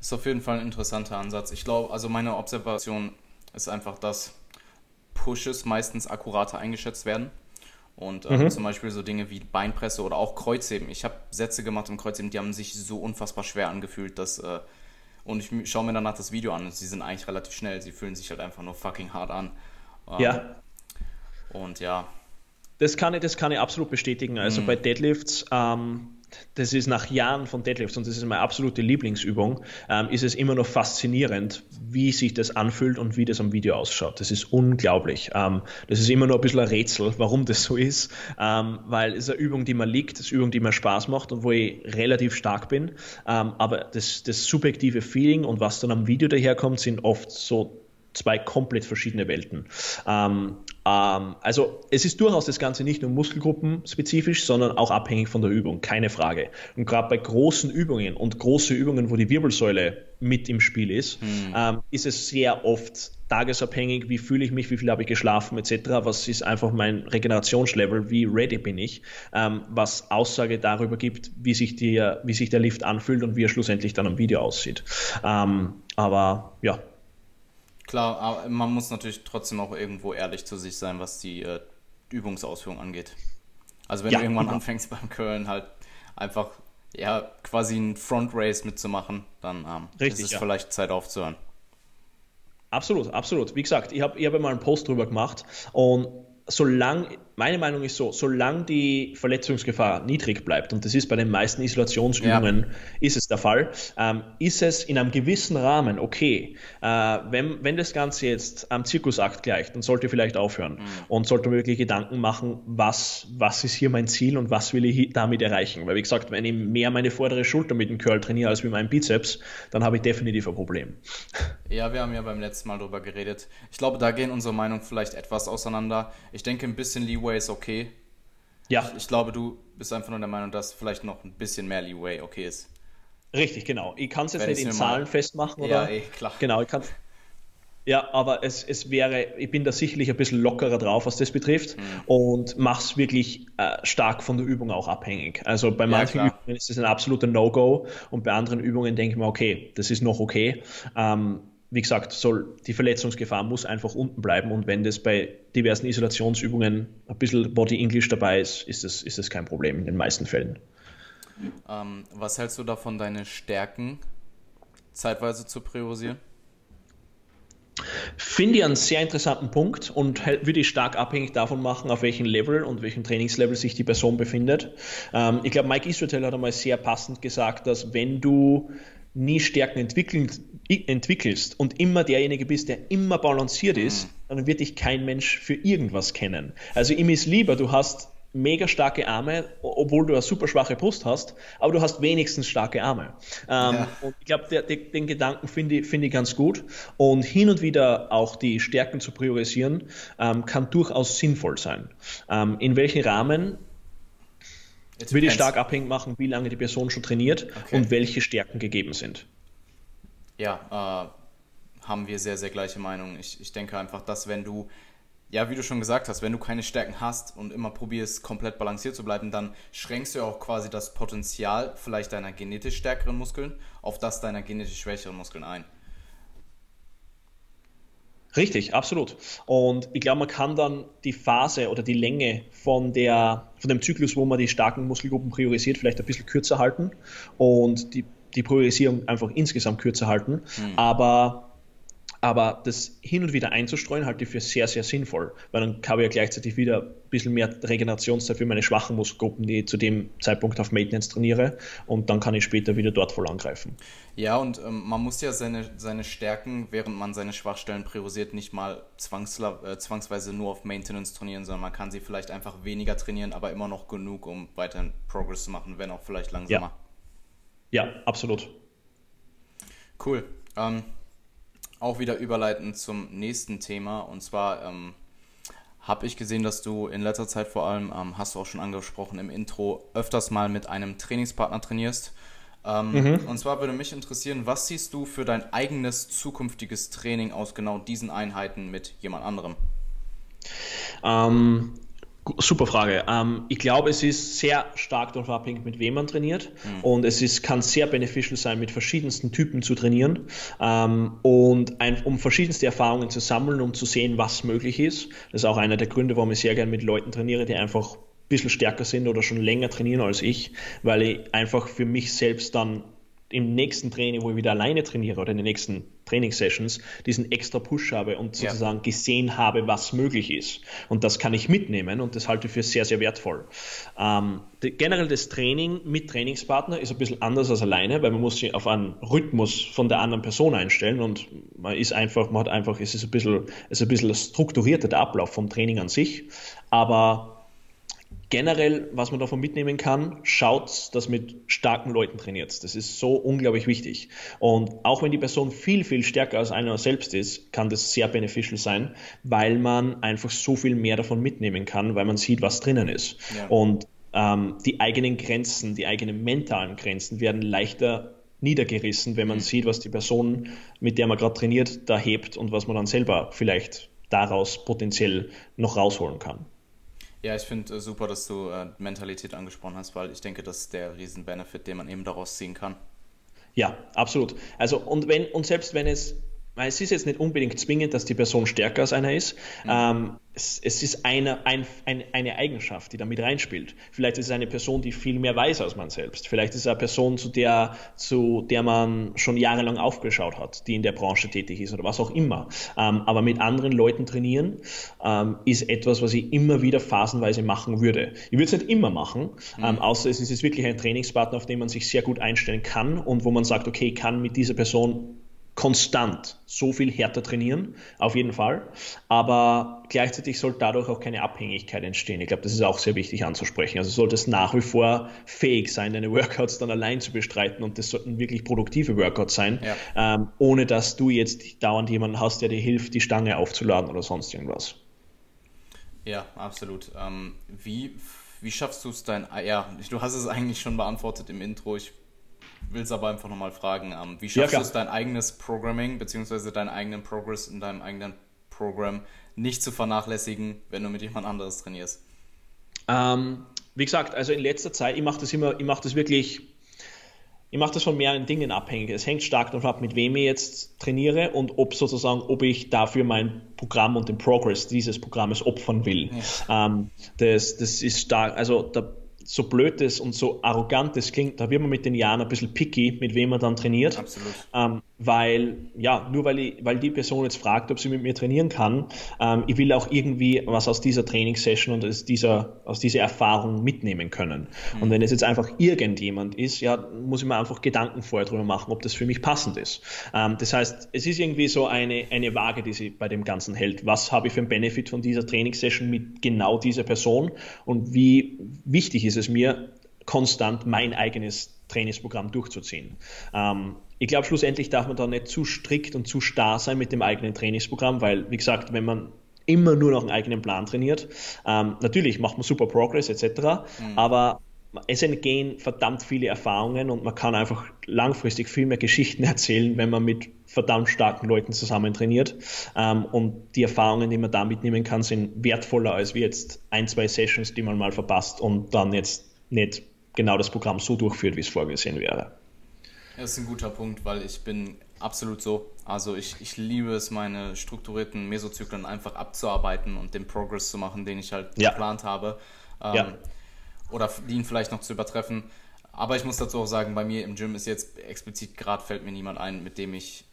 Ist auf jeden Fall ein interessanter Ansatz. Ich glaube, also meine Observation ist einfach, dass Pushes meistens akkurater eingeschätzt werden und ähm, mhm. zum Beispiel so Dinge wie Beinpresse oder auch Kreuzheben. Ich habe Sätze gemacht im Kreuzheben, die haben sich so unfassbar schwer angefühlt, dass. Äh, und ich schaue mir danach das Video an und sie sind eigentlich relativ schnell. Sie fühlen sich halt einfach nur fucking hart an. Ähm, ja. Und ja. Das kann ich, das kann ich absolut bestätigen. Also mhm. bei Deadlifts, ähm, das ist nach Jahren von Deadlifts und das ist meine absolute Lieblingsübung, ähm, ist es immer noch faszinierend, wie sich das anfühlt und wie das am Video ausschaut. Das ist unglaublich. Ähm, das ist immer noch ein bisschen ein Rätsel, warum das so ist, ähm, weil es eine Übung, die mir liegt, das ist eine Übung, die mir Spaß macht und wo ich relativ stark bin. Ähm, aber das, das subjektive Feeling und was dann am Video daherkommt, sind oft so zwei komplett verschiedene Welten. Ähm, also es ist durchaus das Ganze nicht nur muskelgruppenspezifisch, sondern auch abhängig von der Übung, keine Frage. Und gerade bei großen Übungen und große Übungen, wo die Wirbelsäule mit im Spiel ist, hm. ähm, ist es sehr oft tagesabhängig, wie fühle ich mich, wie viel habe ich geschlafen etc., was ist einfach mein Regenerationslevel, wie ready bin ich, ähm, was Aussage darüber gibt, wie sich, die, wie sich der Lift anfühlt und wie er schlussendlich dann am Video aussieht. Ähm, aber ja, Klar, aber man muss natürlich trotzdem auch irgendwo ehrlich zu sich sein, was die äh, Übungsausführung angeht. Also wenn ja, du irgendwann genau. anfängst [LAUGHS] beim Curlen halt einfach ja quasi ein Front Race mitzumachen, dann ähm, Richtig, ist es ja. vielleicht Zeit aufzuhören. Absolut, absolut. Wie gesagt, ich habe ich hab mal einen Post drüber gemacht und solange, meine Meinung ist so, solange die Verletzungsgefahr niedrig bleibt, und das ist bei den meisten Isolationsübungen, ja. ist es der Fall, ähm, ist es in einem gewissen Rahmen okay. Äh, wenn, wenn das Ganze jetzt am Zirkusakt gleicht, dann sollte vielleicht aufhören mhm. und sollte wirklich Gedanken machen, was, was ist hier mein Ziel und was will ich damit erreichen. Weil wie gesagt, wenn ich mehr meine vordere Schulter mit dem Curl trainiere als mit meinem Bizeps, dann habe ich definitiv ein Problem. Ja, wir haben ja beim letzten Mal darüber geredet. Ich glaube, da gehen unsere Meinungen vielleicht etwas auseinander. Ich denke, ein bisschen Leeway ist okay. Ja. Ich, ich glaube, du bist einfach nur der Meinung, dass vielleicht noch ein bisschen mehr Leeway okay ist. Richtig, genau. Ich kann es jetzt nicht in Zahlen mal... festmachen, oder? Ja, eh, klar. Genau, ich kann ja, aber es, es wäre, ich bin da sicherlich ein bisschen lockerer drauf, was das betrifft mhm. und mache es wirklich äh, stark von der Übung auch abhängig. Also bei manchen ja, Übungen ist es ein absoluter No-Go und bei anderen Übungen denke ich mir, okay, das ist noch okay. Ähm, wie gesagt, soll, die Verletzungsgefahr muss einfach unten bleiben und wenn das bei diversen Isolationsübungen ein bisschen Body English dabei ist, ist das, ist das kein Problem in den meisten Fällen. Ähm, was hältst du davon, deine Stärken zeitweise zu priorisieren? Finde ich einen sehr interessanten Punkt und würde ich stark abhängig davon machen, auf welchem Level und welchem Trainingslevel sich die Person befindet. Ähm, ich glaube, Mike Israel hat einmal sehr passend gesagt, dass wenn du nie Stärken entwickelst und immer derjenige bist, der immer balanciert ist, dann wird dich kein Mensch für irgendwas kennen. Also ihm ist lieber, du hast mega starke Arme, obwohl du eine super schwache Brust hast, aber du hast wenigstens starke Arme. Ähm, ja. Und ich glaube, den Gedanken finde ich, find ich ganz gut. Und hin und wieder auch die Stärken zu priorisieren, ähm, kann durchaus sinnvoll sein. Ähm, in welchen Rahmen Jetzt würde ich stark abhängig machen, wie lange die Person schon trainiert okay. und welche Stärken gegeben sind. Ja, äh, haben wir sehr, sehr gleiche Meinung. Ich, ich denke einfach, dass wenn du, ja, wie du schon gesagt hast, wenn du keine Stärken hast und immer probierst, komplett balanciert zu bleiben, dann schränkst du auch quasi das Potenzial vielleicht deiner genetisch stärkeren Muskeln auf das deiner genetisch schwächeren Muskeln ein. Richtig, absolut. Und ich glaube, man kann dann die Phase oder die Länge von, der, von dem Zyklus, wo man die starken Muskelgruppen priorisiert, vielleicht ein bisschen kürzer halten und die die Priorisierung einfach insgesamt kürzer halten. Mhm. Aber aber das hin und wieder einzustreuen halte ich für sehr, sehr sinnvoll, weil dann habe ich ja gleichzeitig wieder ein bisschen mehr Regenerationszeit für meine schwachen Muskelgruppen, die ich zu dem Zeitpunkt auf Maintenance trainiere und dann kann ich später wieder dort voll angreifen. Ja, und ähm, man muss ja seine, seine Stärken, während man seine Schwachstellen priorisiert, nicht mal äh, zwangsweise nur auf Maintenance trainieren, sondern man kann sie vielleicht einfach weniger trainieren, aber immer noch genug, um weiterhin Progress zu machen, wenn auch vielleicht langsamer. Ja, ja absolut. Cool. Ähm, auch wieder überleiten zum nächsten Thema. Und zwar ähm, habe ich gesehen, dass du in letzter Zeit vor allem, ähm, hast du auch schon angesprochen im Intro, öfters mal mit einem Trainingspartner trainierst. Ähm, mhm. Und zwar würde mich interessieren, was siehst du für dein eigenes zukünftiges Training aus genau diesen Einheiten mit jemand anderem? Ähm, Super Frage. Ähm, ich glaube, es ist sehr stark davon abhängig, mit wem man trainiert. Mhm. Und es ist, kann sehr beneficial sein, mit verschiedensten Typen zu trainieren ähm, und ein, um verschiedenste Erfahrungen zu sammeln, um zu sehen, was möglich ist. Das ist auch einer der Gründe, warum ich sehr gerne mit Leuten trainiere, die einfach ein bisschen stärker sind oder schon länger trainieren als ich, weil ich einfach für mich selbst dann im nächsten Training, wo ich wieder alleine trainiere oder in den nächsten Trainingssessions, diesen extra Push habe und sozusagen ja. gesehen habe, was möglich ist. Und das kann ich mitnehmen und das halte ich für sehr, sehr wertvoll. Ähm, die, generell das Training mit Trainingspartner ist ein bisschen anders als alleine, weil man muss sich auf einen Rhythmus von der anderen Person einstellen und man ist einfach, man hat einfach, es ist ein bisschen, es ist ein bisschen strukturierter der Ablauf vom Training an sich, aber generell, was man davon mitnehmen kann, schaut, dass mit starken Leuten trainiert. Das ist so unglaublich wichtig. Und auch wenn die Person viel, viel stärker als einer selbst ist, kann das sehr beneficial sein, weil man einfach so viel mehr davon mitnehmen kann, weil man sieht, was drinnen ist. Ja. Und ähm, die eigenen Grenzen, die eigenen mentalen Grenzen werden leichter niedergerissen, wenn man mhm. sieht, was die Person, mit der man gerade trainiert, da hebt und was man dann selber vielleicht daraus potenziell noch rausholen kann. Ja, ich finde äh, super, dass du äh, Mentalität angesprochen hast, weil ich denke, das ist der Riesen-Benefit, den man eben daraus ziehen kann. Ja, absolut. Also und wenn und selbst wenn es es ist jetzt nicht unbedingt zwingend, dass die Person stärker als einer ist. Mhm. Ähm, es, es, ist eine, ein, ein, eine Eigenschaft, die damit reinspielt. Vielleicht ist es eine Person, die viel mehr weiß als man selbst. Vielleicht ist es eine Person, zu der, zu der man schon jahrelang aufgeschaut hat, die in der Branche tätig ist oder was auch immer. Ähm, aber mit anderen Leuten trainieren ähm, ist etwas, was ich immer wieder phasenweise machen würde. Ich würde es nicht immer machen, mhm. ähm, außer es ist wirklich ein Trainingspartner, auf den man sich sehr gut einstellen kann und wo man sagt, okay, ich kann mit dieser Person konstant so viel härter trainieren, auf jeden Fall. Aber gleichzeitig sollte dadurch auch keine Abhängigkeit entstehen. Ich glaube, das ist auch sehr wichtig anzusprechen. Also sollte es nach wie vor fähig sein, deine Workouts dann allein zu bestreiten und das sollten wirklich produktive Workouts sein, ja. ähm, ohne dass du jetzt dauernd jemanden hast, der dir hilft, die Stange aufzuladen oder sonst irgendwas. Ja, absolut. Ähm, wie, wie schaffst du es dein, ja, du hast es eigentlich schon beantwortet im Intro. Ich will es aber einfach nochmal fragen. Ähm, wie schaffst ja, du es, dein eigenes Programming bzw. deinen eigenen Progress in deinem eigenen Programm nicht zu vernachlässigen, wenn du mit jemand anderes trainierst? Ähm, wie gesagt, also in letzter Zeit, ich mache das immer, ich mache das wirklich, ich mache das von mehreren Dingen abhängig. Es hängt stark davon ab, mit wem ich jetzt trainiere und ob sozusagen, ob ich dafür mein Programm und den Progress dieses Programmes opfern will. Ja. Ähm, das, das ist stark, also da so blöd das und so arrogant das klingt, da wird man mit den Jahren ein bisschen picky, mit wem man dann trainiert. Absolut. Ähm, weil, ja, nur weil, ich, weil die Person jetzt fragt, ob sie mit mir trainieren kann, ähm, ich will auch irgendwie was aus dieser Trainingssession und aus dieser, aus dieser Erfahrung mitnehmen können. Mhm. Und wenn es jetzt einfach irgendjemand ist, ja, muss ich mir einfach Gedanken vorher drüber machen, ob das für mich passend ist. Ähm, das heißt, es ist irgendwie so eine, eine Waage, die sie bei dem Ganzen hält. Was habe ich für einen Benefit von dieser Trainingssession mit genau dieser Person und wie wichtig ist es mir, konstant mein eigenes Trainingsprogramm durchzuziehen. Ähm, ich glaube, schlussendlich darf man da nicht zu strikt und zu starr sein mit dem eigenen Trainingsprogramm, weil, wie gesagt, wenn man immer nur noch einen eigenen Plan trainiert, ähm, natürlich macht man super Progress etc., mhm. aber es entgehen verdammt viele Erfahrungen und man kann einfach langfristig viel mehr Geschichten [LAUGHS] erzählen, wenn man mit verdammt starken Leuten zusammen trainiert. Ähm, und die Erfahrungen, die man da mitnehmen kann, sind wertvoller als wie jetzt ein, zwei Sessions, die man mal verpasst und dann jetzt nicht genau das Programm so durchführt, wie es vorgesehen wäre. Das ist ein guter Punkt, weil ich bin absolut so. Also ich, ich liebe es, meine strukturierten Mesozyklen einfach abzuarbeiten und den Progress zu machen, den ich halt ja. geplant habe. Ähm, ja. Oder ihn vielleicht noch zu übertreffen. Aber ich muss dazu auch sagen, bei mir im Gym ist jetzt explizit gerade fällt mir niemand ein, mit dem ich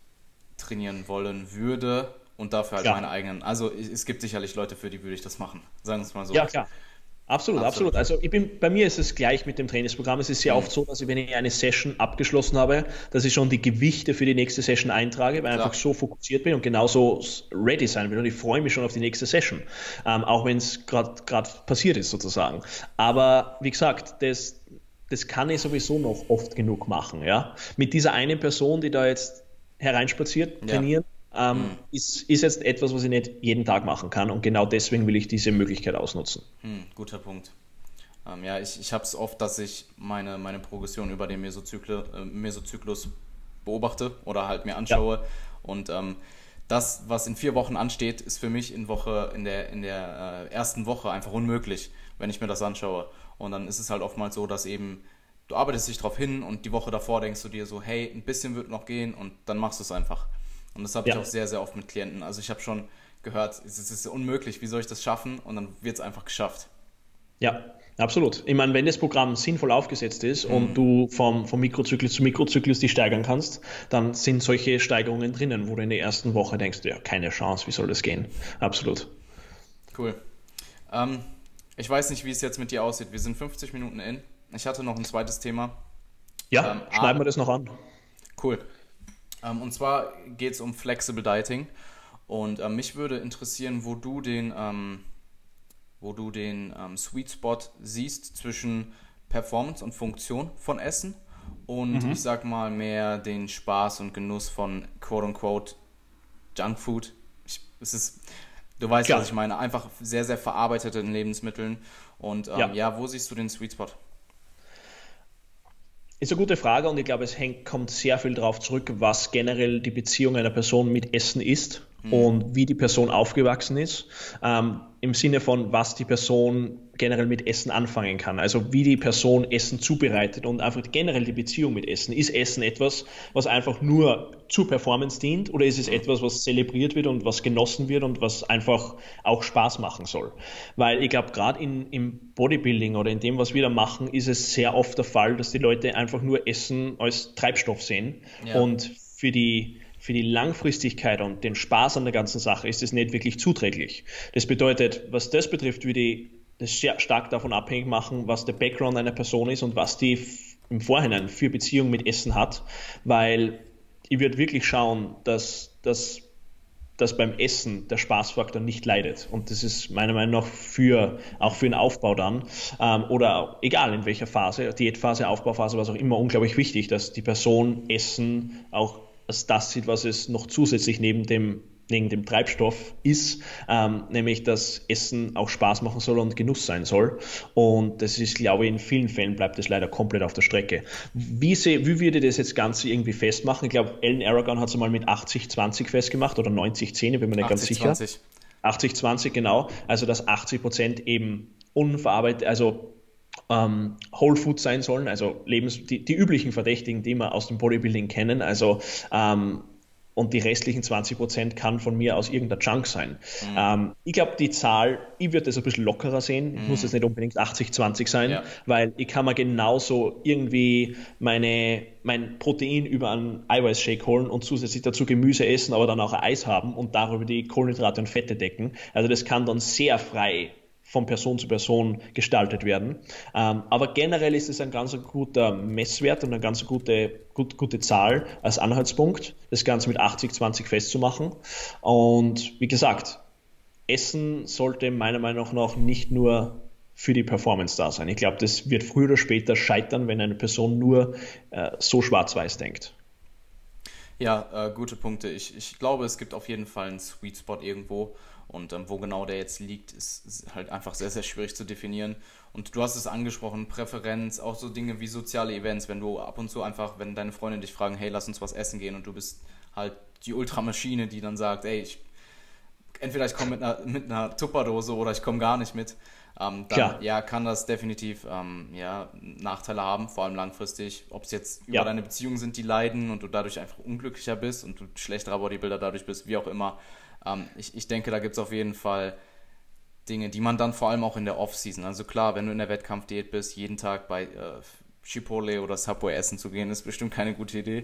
trainieren wollen würde und dafür halt klar. meine eigenen. Also es gibt sicherlich Leute, für die würde ich das machen. Sagen wir es mal so. Ja, klar. Absolut, absolut, absolut. Also ich bin, bei mir ist es gleich mit dem Trainingsprogramm. Es ist sehr mhm. oft so, dass ich, wenn ich eine Session abgeschlossen habe, dass ich schon die Gewichte für die nächste Session eintrage, weil ich einfach so fokussiert bin und genauso ready sein will. Und ich freue mich schon auf die nächste Session, ähm, auch wenn es gerade passiert ist sozusagen. Aber wie gesagt, das, das kann ich sowieso noch oft genug machen. Ja? Mit dieser einen Person, die da jetzt hereinspaziert, trainieren, ähm, mhm. ist, ist jetzt etwas, was ich nicht jeden Tag machen kann und genau deswegen will ich diese Möglichkeit ausnutzen. Mhm, guter Punkt. Ähm, ja, ich, ich habe es oft, dass ich meine, meine Progression über den Mesozyklus, äh, Mesozyklus beobachte oder halt mir anschaue ja. und ähm, das, was in vier Wochen ansteht, ist für mich in, Woche, in der, in der äh, ersten Woche einfach unmöglich, wenn ich mir das anschaue. Und dann ist es halt oftmals so, dass eben du arbeitest dich darauf hin und die Woche davor denkst du dir so, hey, ein bisschen wird noch gehen und dann machst du es einfach. Und das habe ja. ich auch sehr, sehr oft mit Klienten. Also ich habe schon gehört, es ist unmöglich, wie soll ich das schaffen? Und dann wird es einfach geschafft. Ja, absolut. Ich meine, wenn das Programm sinnvoll aufgesetzt ist mhm. und du vom, vom Mikrozyklus zu Mikrozyklus die steigern kannst, dann sind solche Steigerungen drinnen, wo du in der ersten Woche denkst, ja, keine Chance, wie soll das gehen? Absolut. Cool. Ähm, ich weiß nicht, wie es jetzt mit dir aussieht. Wir sind 50 Minuten in. Ich hatte noch ein zweites Thema. Ja, ähm, schneiden wir das noch an. Cool. Ähm, und zwar geht es um Flexible Dieting. Und ähm, mich würde interessieren, wo du den, ähm, wo du den ähm, Sweet Spot siehst zwischen Performance und Funktion von Essen und mhm. ich sag mal mehr den Spaß und Genuss von quote unquote Junkfood. Ich, es ist, du weißt, Klar. was ich meine, einfach sehr, sehr verarbeitete Lebensmitteln. Und ähm, ja. ja, wo siehst du den Sweet Spot? Ist eine gute Frage und ich glaube, es hängt, kommt sehr viel darauf zurück, was generell die Beziehung einer Person mit Essen ist mhm. und wie die Person aufgewachsen ist. Ähm, Im Sinne von, was die Person generell mit Essen anfangen kann. Also wie die Person Essen zubereitet und einfach generell die Beziehung mit Essen. Ist Essen etwas, was einfach nur zur Performance dient oder ist es etwas, was zelebriert wird und was genossen wird und was einfach auch Spaß machen soll? Weil ich glaube, gerade im Bodybuilding oder in dem, was wir da machen, ist es sehr oft der Fall, dass die Leute einfach nur Essen als Treibstoff sehen ja. und für die für die Langfristigkeit und den Spaß an der ganzen Sache ist es nicht wirklich zuträglich. Das bedeutet, was das betrifft, würde ich das sehr stark davon abhängig machen, was der Background einer Person ist und was die im Vorhinein für Beziehung mit Essen hat, weil ich würde wirklich schauen, dass, dass, dass beim Essen der Spaßfaktor nicht leidet. Und das ist meiner Meinung nach für, auch für den Aufbau dann, ähm, oder egal in welcher Phase, Diätphase, Aufbauphase, was auch immer, unglaublich wichtig, dass die Person Essen auch als das sieht, was es noch zusätzlich neben dem neben dem Treibstoff ist, ähm, nämlich dass Essen auch Spaß machen soll und Genuss sein soll. Und das ist, glaube ich, in vielen Fällen bleibt das leider komplett auf der Strecke. Wie, sie, wie würde das jetzt Ganze irgendwie festmachen? Ich glaube, Ellen Aragon hat es mal mit 80-20 festgemacht oder 90-10, ich bin mir nicht 80, ganz sicher. 20. 80-20, genau. Also, dass 80 Prozent eben unverarbeitet, also ähm, Whole Food sein sollen, also Lebens die, die, üblichen Verdächtigen, die wir aus dem Bodybuilding kennen, also ähm, und die restlichen 20 Prozent kann von mir aus irgendeiner Junk sein. Mhm. Ähm, ich glaube, die Zahl, ich würde das ein bisschen lockerer sehen. Mhm. Muss es nicht unbedingt 80-20 sein, ja. weil ich kann mir genauso irgendwie meine, mein Protein über einen Eiweißshake holen und zusätzlich dazu Gemüse essen, aber dann auch Eis haben und darüber die Kohlenhydrate und Fette decken. Also das kann dann sehr frei von Person zu Person gestaltet werden. Ähm, aber generell ist es ein ganz guter Messwert und eine ganz gute, gut, gute Zahl als Anhaltspunkt, das Ganze mit 80-20 festzumachen. Und wie gesagt, Essen sollte meiner Meinung nach nicht nur für die Performance da sein. Ich glaube, das wird früher oder später scheitern, wenn eine Person nur äh, so schwarz-weiß denkt. Ja, äh, gute Punkte. Ich, ich glaube, es gibt auf jeden Fall einen Sweet Spot irgendwo. Und ähm, wo genau der jetzt liegt, ist, ist, halt einfach sehr, sehr schwierig zu definieren. Und du hast es angesprochen, Präferenz, auch so Dinge wie soziale Events, wenn du ab und zu einfach, wenn deine Freunde dich fragen, hey, lass uns was essen gehen und du bist halt die Ultramaschine, die dann sagt, ey, ich, entweder ich komme mit einer, mit einer Tupperdose oder ich komme gar nicht mit. Ähm, dann ja, kann das definitiv ähm, ja, Nachteile haben, vor allem langfristig. Ob es jetzt über ja. deine Beziehungen sind, die leiden und du dadurch einfach unglücklicher bist und du schlechterer Bodybuilder dadurch bist, wie auch immer. Ähm, ich, ich denke, da gibt es auf jeden Fall Dinge, die man dann vor allem auch in der Off-Season, also klar, wenn du in der Wettkampfdiät bist, jeden Tag bei äh, Chipotle oder Subway essen zu gehen, ist bestimmt keine gute Idee.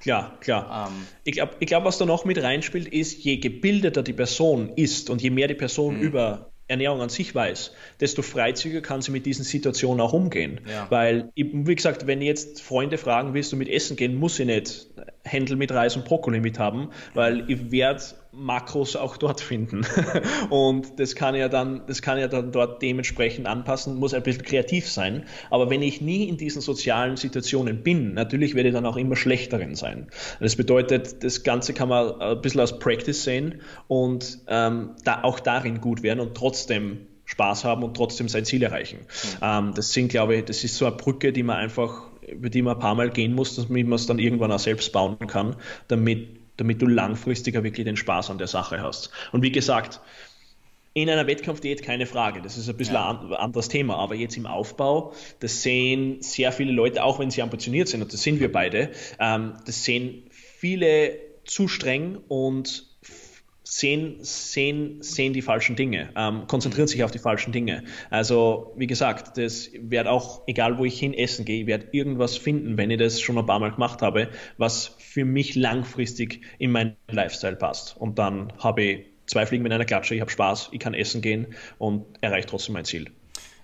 Klar, klar. Ähm, ich glaube, glaub, was da noch mit reinspielt, ist, je gebildeter die Person ist und je mehr die Person mhm. über Ernährung an sich weiß, desto freizügiger kann sie mit diesen Situationen auch umgehen. Ja. Weil, wie gesagt, wenn jetzt Freunde fragen, willst du mit essen gehen, muss ich nicht Händel mit Reis und Brokkoli mit haben, weil ich werde Makros auch dort finden. [LAUGHS] und das kann ja dann, das kann ja dann dort dementsprechend anpassen, muss ein bisschen kreativ sein. Aber wenn ich nie in diesen sozialen Situationen bin, natürlich werde ich dann auch immer schlechterin sein. Das bedeutet, das Ganze kann man ein bisschen als Practice sehen und ähm, da auch darin gut werden und trotzdem Spaß haben und trotzdem sein Ziel erreichen. Mhm. Ähm, das sind, glaube ich, das ist so eine Brücke, die man einfach, über die man ein paar Mal gehen muss, damit man es dann irgendwann auch selbst bauen kann, damit damit du langfristiger wirklich den Spaß an der Sache hast. Und wie gesagt, in einer Wettkampfdiät keine Frage, das ist ein bisschen ja. ein anderes Thema, aber jetzt im Aufbau, das sehen sehr viele Leute, auch wenn sie ambitioniert sind, und das sind wir beide, ähm, das sehen viele zu streng und sehen, sehen, sehen die falschen Dinge, ähm, konzentrieren sich auf die falschen Dinge. Also, wie gesagt, das wird auch, egal wo ich hin essen gehe, ich werde irgendwas finden, wenn ich das schon ein paar Mal gemacht habe, was für mich langfristig in meinen Lifestyle passt. Und dann habe ich zwei Fliegen mit einer Klatsche, ich habe Spaß, ich kann essen gehen und erreiche trotzdem mein Ziel.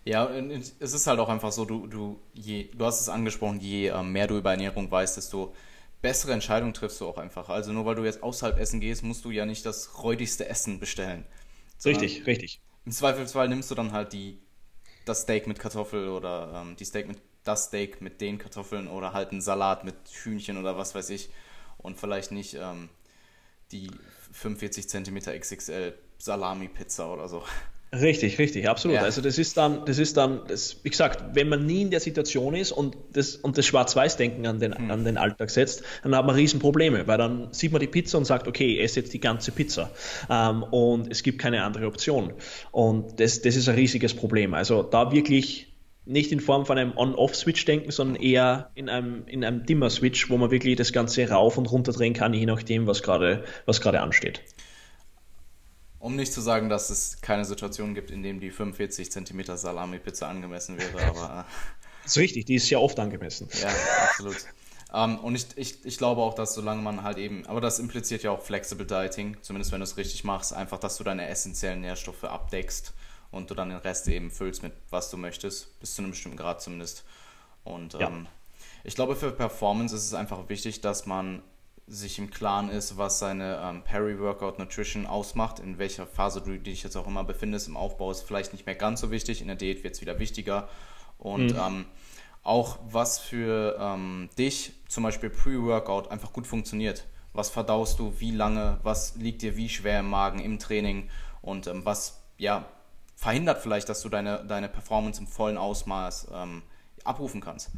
Ja, es ist halt auch einfach so, du, du, je, du hast es angesprochen, je äh, mehr du über Ernährung weißt, desto bessere Entscheidungen triffst du auch einfach. Also nur weil du jetzt außerhalb essen gehst, musst du ja nicht das räudigste Essen bestellen. Richtig, richtig. Im Zweifelsfall nimmst du dann halt die, das Steak mit Kartoffel oder ähm, die Steak mit, das Steak mit den Kartoffeln oder halt einen Salat mit Hühnchen oder was weiß ich. Und vielleicht nicht ähm, die 45 cm XXL Salami-Pizza oder so. Richtig, richtig, absolut. Ja. Also das ist dann, das ist dann, das, wie gesagt, wenn man nie in der Situation ist und das, und das Schwarz-Weiß-Denken an den, hm. an den Alltag setzt, dann hat man Riesenprobleme, weil dann sieht man die Pizza und sagt, okay, ich esse jetzt die ganze Pizza ähm, und es gibt keine andere Option. Und das, das ist ein riesiges Problem. Also da wirklich nicht in Form von einem On-Off-Switch denken, sondern eher in einem, in einem Dimmer-Switch, wo man wirklich das Ganze rauf und runter drehen kann, je nachdem, was gerade was gerade ansteht. Um nicht zu sagen, dass es keine Situation gibt, in dem die 45 cm Salami-Pizza angemessen wäre, aber. [LAUGHS] das ist richtig, die ist ja oft angemessen. Ja, absolut. Um, ähm, und ich, ich, ich glaube auch, dass solange man halt eben, aber das impliziert ja auch Flexible Dieting, zumindest wenn du es richtig machst, einfach, dass du deine essentiellen Nährstoffe abdeckst und du dann den Rest eben füllst mit was du möchtest, bis zu einem bestimmten Grad zumindest. Und ja. ähm, ich glaube, für Performance ist es einfach wichtig, dass man sich im Klaren ist, was seine ähm, Peri-Workout Nutrition ausmacht, in welcher Phase du dich jetzt auch immer befindest. Im Aufbau ist vielleicht nicht mehr ganz so wichtig, in der Diät wird es wieder wichtiger. Und mhm. ähm, auch was für ähm, dich zum Beispiel Pre-Workout einfach gut funktioniert. Was verdaust du, wie lange, was liegt dir wie schwer im Magen im Training und ähm, was ja, verhindert vielleicht, dass du deine, deine Performance im vollen Ausmaß ähm, abrufen kannst.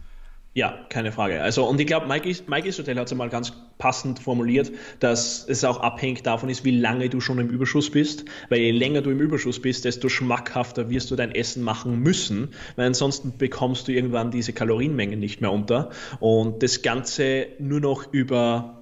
Ja, keine Frage. Also, und ich glaube, Mike, Mike Isotel hat es einmal ganz passend formuliert, dass es auch abhängig davon ist, wie lange du schon im Überschuss bist. Weil je länger du im Überschuss bist, desto schmackhafter wirst du dein Essen machen müssen, weil ansonsten bekommst du irgendwann diese Kalorienmengen nicht mehr unter. Und das Ganze nur noch über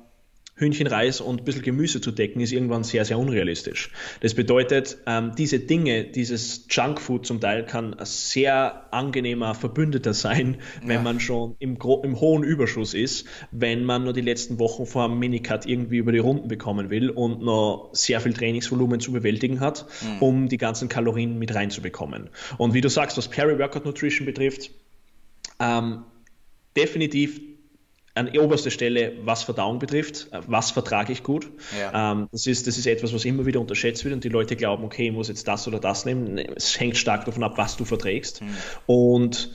Hühnchenreis und ein bisschen Gemüse zu decken, ist irgendwann sehr, sehr unrealistisch. Das bedeutet, ähm, diese Dinge, dieses Junkfood zum Teil kann ein sehr angenehmer Verbündeter sein, wenn ja. man schon im, im, hohen Überschuss ist, wenn man nur die letzten Wochen vor einem Minicut irgendwie über die Runden bekommen will und noch sehr viel Trainingsvolumen zu bewältigen hat, mhm. um die ganzen Kalorien mit reinzubekommen. Und wie du sagst, was Peri-Workout Nutrition betrifft, ähm, definitiv an oberster Stelle, was Verdauung betrifft, was vertrage ich gut. Ja. Ähm, das, ist, das ist etwas, was immer wieder unterschätzt wird und die Leute glauben, okay, ich muss jetzt das oder das nehmen. Es hängt stark davon ab, was du verträgst. Mhm. Und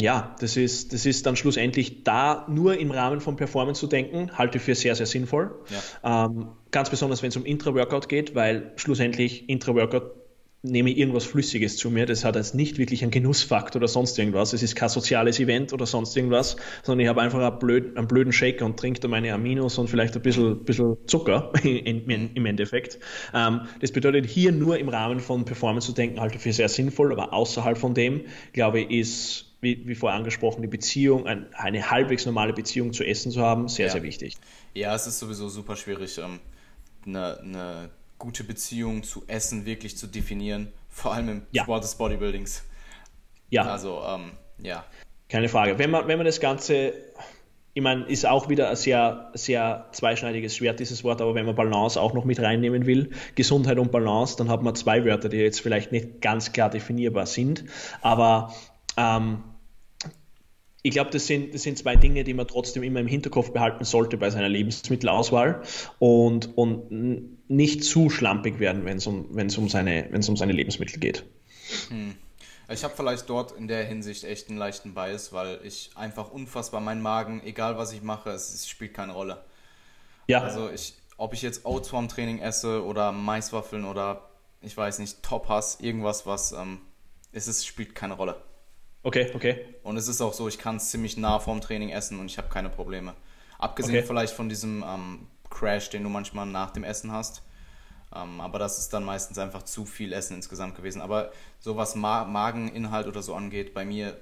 ja, das ist, das ist dann schlussendlich da nur im Rahmen von Performance zu denken, halte ich für sehr, sehr sinnvoll. Ja. Ähm, ganz besonders, wenn es um Intra-Workout geht, weil schlussendlich Intra-Workout nehme ich irgendwas Flüssiges zu mir. Das hat jetzt nicht wirklich einen Genussfaktor oder sonst irgendwas. Es ist kein soziales Event oder sonst irgendwas, sondern ich habe einfach einen, blöd, einen blöden Shaker und trinke da meine Aminos und vielleicht ein bisschen, bisschen Zucker [LAUGHS] in, in, im Endeffekt. Ähm, das bedeutet, hier nur im Rahmen von Performance zu denken, halte ich für sehr sinnvoll, aber außerhalb von dem, glaube ich, ist wie, wie vorher angesprochen, die Beziehung, ein, eine halbwegs normale Beziehung zu Essen zu haben, sehr, ja. sehr wichtig. Ja, es ist sowieso super schwierig, ähm, eine, eine gute Beziehung zu Essen wirklich zu definieren, vor allem im ja. Sport des Bodybuildings. Ja. Also, ähm, ja. Keine Frage. Wenn man, wenn man das Ganze, ich meine, ist auch wieder ein sehr, sehr zweischneidiges Schwert, dieses Wort, aber wenn man Balance auch noch mit reinnehmen will, Gesundheit und Balance, dann hat man zwei Wörter, die jetzt vielleicht nicht ganz klar definierbar sind, aber ähm, ich glaube, das sind, das sind zwei Dinge, die man trotzdem immer im Hinterkopf behalten sollte bei seiner Lebensmittelauswahl und, und nicht zu schlampig werden, wenn es um, um, seine, um seine Lebensmittel geht. Hm. Ich habe vielleicht dort in der Hinsicht echt einen leichten Bias, weil ich einfach unfassbar meinen Magen, egal was ich mache, es, es spielt keine Rolle. Ja. Also ich, ob ich jetzt Oats vorm Training esse oder Maiswaffeln oder ich weiß nicht, Topas, irgendwas, was ähm, es ist, spielt keine Rolle. Okay, okay. Und es ist auch so, ich kann es ziemlich nah vorm Training essen und ich habe keine Probleme. Abgesehen okay. vielleicht von diesem ähm, Crash, den du manchmal nach dem Essen hast. Ähm, aber das ist dann meistens einfach zu viel Essen insgesamt gewesen. Aber so was Ma Mageninhalt oder so angeht, bei mir,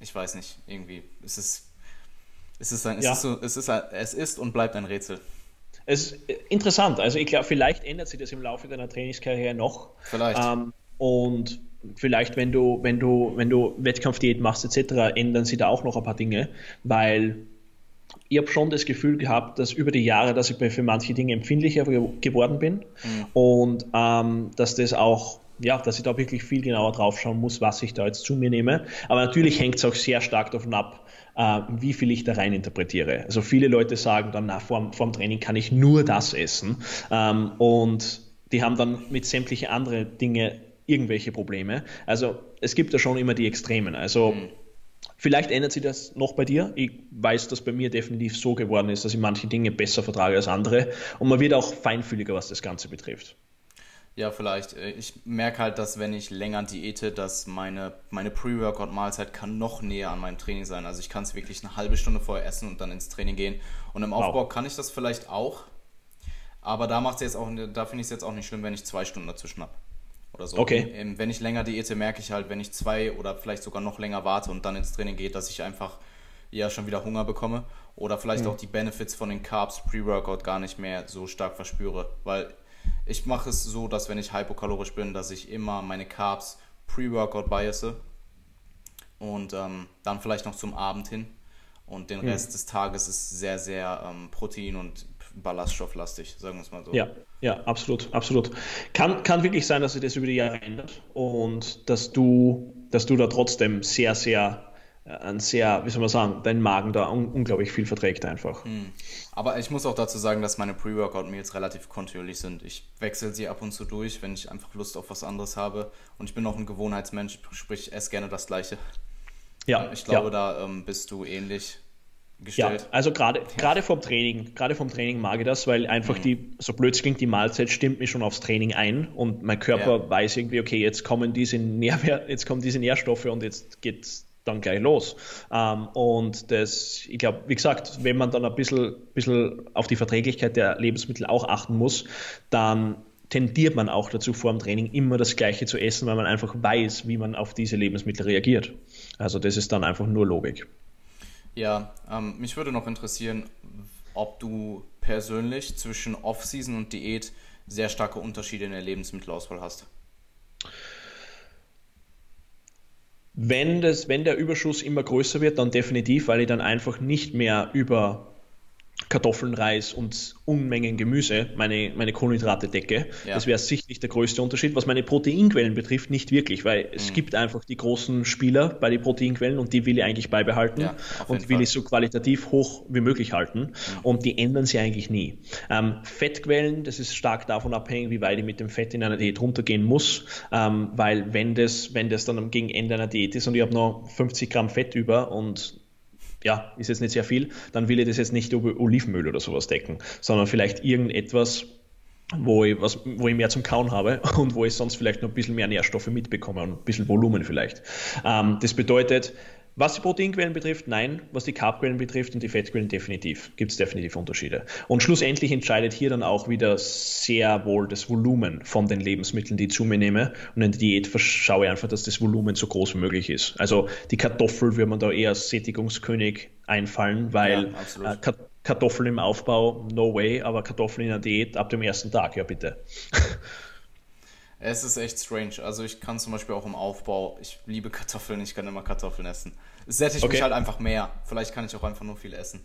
ich weiß nicht, irgendwie, es ist, es ist, ein, es, ja. ist so, es, ist ein, es ist und bleibt ein Rätsel. Es ist interessant. Also ich glaube, vielleicht ändert sich das im Laufe deiner Trainingskarriere noch. Vielleicht. Ähm, und vielleicht, wenn du, wenn du, wenn du Wettkampfdiät machst etc., ändern sie da auch noch ein paar Dinge, weil ich habe schon das Gefühl gehabt, dass über die Jahre, dass ich für manche Dinge empfindlicher geworden bin mhm. und ähm, dass das auch ja, dass ich da wirklich viel genauer drauf schauen muss, was ich da jetzt zu mir nehme. Aber natürlich hängt es auch sehr stark davon ab, äh, wie viel ich da rein interpretiere. Also viele Leute sagen dann, na, vorm, vorm Training kann ich nur das essen. Ähm, und die haben dann mit sämtlichen anderen Dingen irgendwelche Probleme. Also es gibt da schon immer die Extremen. Also mhm. vielleicht ändert sich das noch bei dir. Ich weiß, dass bei mir definitiv so geworden ist, dass ich manche Dinge besser vertrage als andere und man wird auch feinfühliger, was das Ganze betrifft. Ja, vielleicht. Äh, ich merke halt, dass wenn ich länger diete, dass meine, meine Pre-Workout-Mahlzeit kann noch näher an meinem Training sein. Also ich kann es wirklich eine halbe Stunde vorher essen und dann ins Training gehen. Und im Aufbau wow. kann ich das vielleicht auch. Aber da macht jetzt auch, da finde ich es jetzt auch nicht schlimm, wenn ich zwei Stunden dazwischen habe oder so. Okay. Ähm, wenn ich länger diete, merke ich halt, wenn ich zwei oder vielleicht sogar noch länger warte und dann ins Training gehe, dass ich einfach ja schon wieder Hunger bekomme oder vielleicht mhm. auch die Benefits von den Carbs Pre-Workout gar nicht mehr so stark verspüre, weil ich mache es so, dass wenn ich hypokalorisch bin, dass ich immer meine Carbs Pre-Workout biase und ähm, dann vielleicht noch zum Abend hin und den mhm. Rest des Tages ist sehr, sehr ähm, Protein- und ballaststofflastig, sagen wir es mal so. Ja, ja, absolut, absolut. Kann, kann wirklich sein, dass sich das über die Jahre ändert und dass du, dass du da trotzdem sehr, sehr, äh, ein sehr, wie soll man sagen, dein Magen da un unglaublich viel verträgt einfach. Hm. Aber ich muss auch dazu sagen, dass meine Pre-Workout-Meals relativ kontinuierlich sind. Ich wechsle sie ab und zu durch, wenn ich einfach Lust auf was anderes habe. Und ich bin auch ein Gewohnheitsmensch, sprich, esse gerne das Gleiche. Ja, ich glaube, ja. da ähm, bist du ähnlich gestellt. Ja, also gerade gerade vom Training, gerade vom Training mag ich das, weil einfach mhm. die, so blöd es klingt, die Mahlzeit stimmt mich schon aufs Training ein und mein Körper ja. weiß irgendwie, okay, jetzt kommen diese Nährwert, [LAUGHS] jetzt kommen diese Nährstoffe und jetzt geht's dann gleich los. Ähm, und das, ich glaube, wie gesagt, wenn man dann ein bisschen, bisschen auf die Verträglichkeit der Lebensmittel auch achten muss, dann tendiert man auch dazu, vor dem Training immer das Gleiche zu essen, weil man einfach weiß, wie man auf diese Lebensmittel reagiert. Also das ist dann einfach nur Logik. Ja, ähm, mich würde noch interessieren, ob du persönlich zwischen Off-Season und Diät sehr starke Unterschiede in der Lebensmittelauswahl hast. Wenn, das, wenn der Überschuss immer größer wird, dann definitiv, weil ich dann einfach nicht mehr über Kartoffeln, Reis und Unmengen Gemüse meine, meine Kohlenhydrate decke. Ja. Das wäre sicherlich der größte Unterschied. Was meine Proteinquellen betrifft, nicht wirklich, weil es mhm. gibt einfach die großen Spieler bei den Proteinquellen und die will ich eigentlich beibehalten ja, und will Fall. ich so qualitativ hoch wie möglich halten mhm. und die ändern sie eigentlich nie. Ähm, Fettquellen, das ist stark davon abhängig, wie weit ich mit dem Fett in einer Diät runtergehen muss, ähm, weil wenn das, wenn das dann gegen Ende einer Diät ist und ich habe noch 50 Gramm Fett über und ja, ist jetzt nicht sehr viel, dann will ich das jetzt nicht über Olivenöl oder sowas decken, sondern vielleicht irgendetwas, wo ich, was, wo ich mehr zum Kauen habe [LAUGHS] und wo ich sonst vielleicht noch ein bisschen mehr Nährstoffe mitbekomme und ein bisschen Volumen vielleicht. Ähm, das bedeutet, was die Proteinquellen betrifft, nein. Was die Carbquellen betrifft und die Fettquellen definitiv. Gibt es definitiv Unterschiede. Und schlussendlich entscheidet hier dann auch wieder sehr wohl das Volumen von den Lebensmitteln, die ich zu mir nehme. Und in der Diät schaue ich einfach, dass das Volumen so groß wie möglich ist. Also die Kartoffel würde man da eher als Sättigungskönig einfallen, weil ja, äh, Kartoffeln im Aufbau, no way, aber Kartoffeln in der Diät ab dem ersten Tag, ja bitte. [LAUGHS] Es ist echt strange. Also ich kann zum Beispiel auch im Aufbau, ich liebe Kartoffeln, ich kann immer Kartoffeln essen. Es sättigt okay. mich halt einfach mehr. Vielleicht kann ich auch einfach nur viel essen.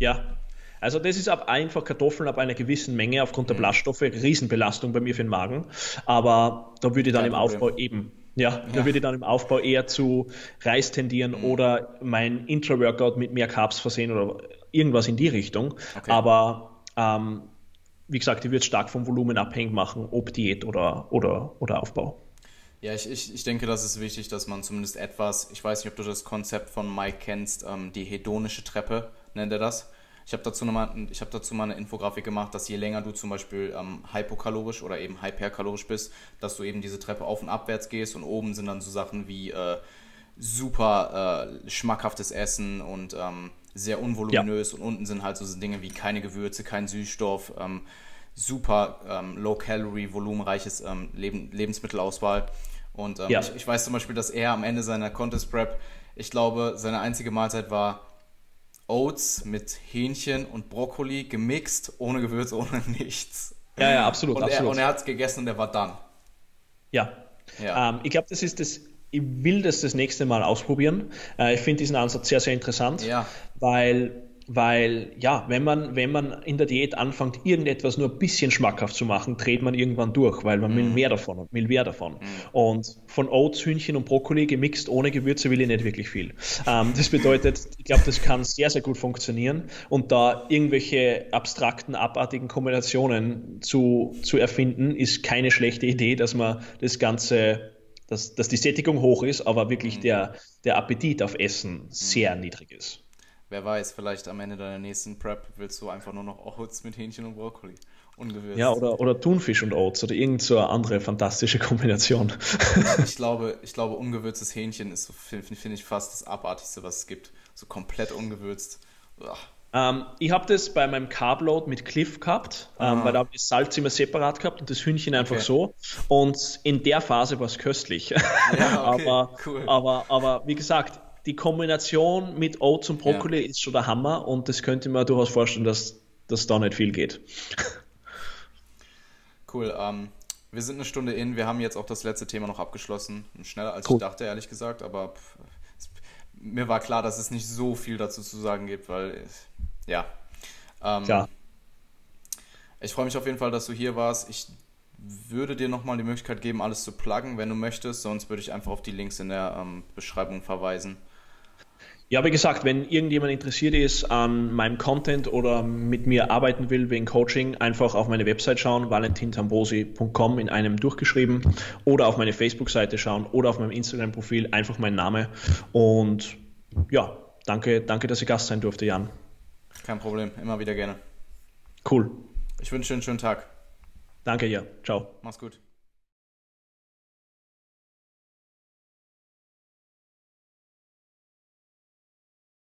Ja, also das ist ab einfach Kartoffeln ab einer gewissen Menge aufgrund der mhm. Ballaststoffe Riesenbelastung bei mir für den Magen. Aber da würde ich dann Kein im Problem. Aufbau eben ja, ja, da würde ich dann im Aufbau eher zu Reis tendieren mhm. oder mein Intra-Workout mit mehr Carbs versehen oder irgendwas in die Richtung. Okay. Aber ähm, wie gesagt, ich würde stark vom Volumen abhängig machen, ob Diät oder, oder, oder Aufbau. Ja, ich, ich, ich denke, das ist wichtig, dass man zumindest etwas, ich weiß nicht, ob du das Konzept von Mike kennst, ähm, die hedonische Treppe, nennt er das. Ich habe dazu, noch hab dazu mal eine Infografik gemacht, dass je länger du zum Beispiel ähm, hypokalorisch oder eben hyperkalorisch bist, dass du eben diese Treppe auf und abwärts gehst und oben sind dann so Sachen wie äh, super äh, schmackhaftes Essen und ähm, sehr unvoluminös ja. und unten sind halt so Dinge wie keine Gewürze, kein Süßstoff, ähm, super ähm, Low-Calorie, volumenreiches ähm, Leben, Lebensmittelauswahl. Und ähm, ja. ich, ich weiß zum Beispiel, dass er am Ende seiner Contest Prep, ich glaube, seine einzige Mahlzeit war Oats mit Hähnchen und Brokkoli gemixt, ohne Gewürze, ohne [LAUGHS] nichts. Ja, ja, absolut. Und absolut. er, er hat es gegessen und er war dann. Ja. ja. Ähm, ich glaube, das ist das, ich will das das nächste Mal ausprobieren. Äh, ich finde diesen Ansatz sehr, sehr interessant, ja. weil weil ja, wenn man, wenn man in der Diät anfängt, irgendetwas nur ein bisschen schmackhaft zu machen, dreht man irgendwann durch, weil man mm. will mehr davon und will mehr davon. Mm. Und von Oats, Hühnchen und Brokkoli gemixt ohne Gewürze will ich nicht wirklich viel. Ähm, das bedeutet, ich glaube, das kann sehr, sehr gut funktionieren und da irgendwelche abstrakten, abartigen Kombinationen zu, zu erfinden, ist keine schlechte Idee, dass man das Ganze dass, dass die Sättigung hoch ist, aber wirklich mhm. der, der Appetit auf Essen sehr mhm. niedrig ist. Wer weiß, vielleicht am Ende deiner nächsten Prep willst du einfach nur noch Oats mit Hähnchen und Brokkoli. Ungewürzt. Ja, oder, oder Thunfisch und Oats oder irgend so eine andere fantastische Kombination. [LAUGHS] ich glaube, [LAUGHS] ich glaube, ungewürztes Hähnchen ist, so, finde find ich, fast das Abartigste, was es gibt. So komplett ungewürzt. Ähm, ich habe das bei meinem Carbload mit Cliff gehabt, ähm, weil da habe ich das Salz immer separat gehabt und das Hühnchen einfach okay. so. Und in der Phase war es köstlich. Ja, okay, [LAUGHS] aber, cool. aber, aber wie gesagt, die Kombination mit Oats und Brokkoli ja. ist schon der Hammer und das könnte man durchaus vorstellen, dass, dass da nicht viel geht. [LAUGHS] Cool. Ähm, wir sind eine Stunde in. Wir haben jetzt auch das letzte Thema noch abgeschlossen. Schneller als cool. ich dachte, ehrlich gesagt. Aber pff, es, mir war klar, dass es nicht so viel dazu zu sagen gibt, weil, ja. Ähm, ja. Ich freue mich auf jeden Fall, dass du hier warst. Ich würde dir nochmal die Möglichkeit geben, alles zu pluggen, wenn du möchtest. Sonst würde ich einfach auf die Links in der ähm, Beschreibung verweisen. Ja, wie gesagt, wenn irgendjemand interessiert ist an meinem Content oder mit mir arbeiten will wegen Coaching, einfach auf meine Website schauen, valentintambosi.com in einem durchgeschrieben oder auf meine Facebook-Seite schauen oder auf meinem Instagram-Profil einfach mein Name. Und ja, danke, danke, dass ich Gast sein durfte, Jan. Kein Problem, immer wieder gerne. Cool. Ich wünsche dir einen schönen Tag. Danke, ja. Ciao. Mach's gut.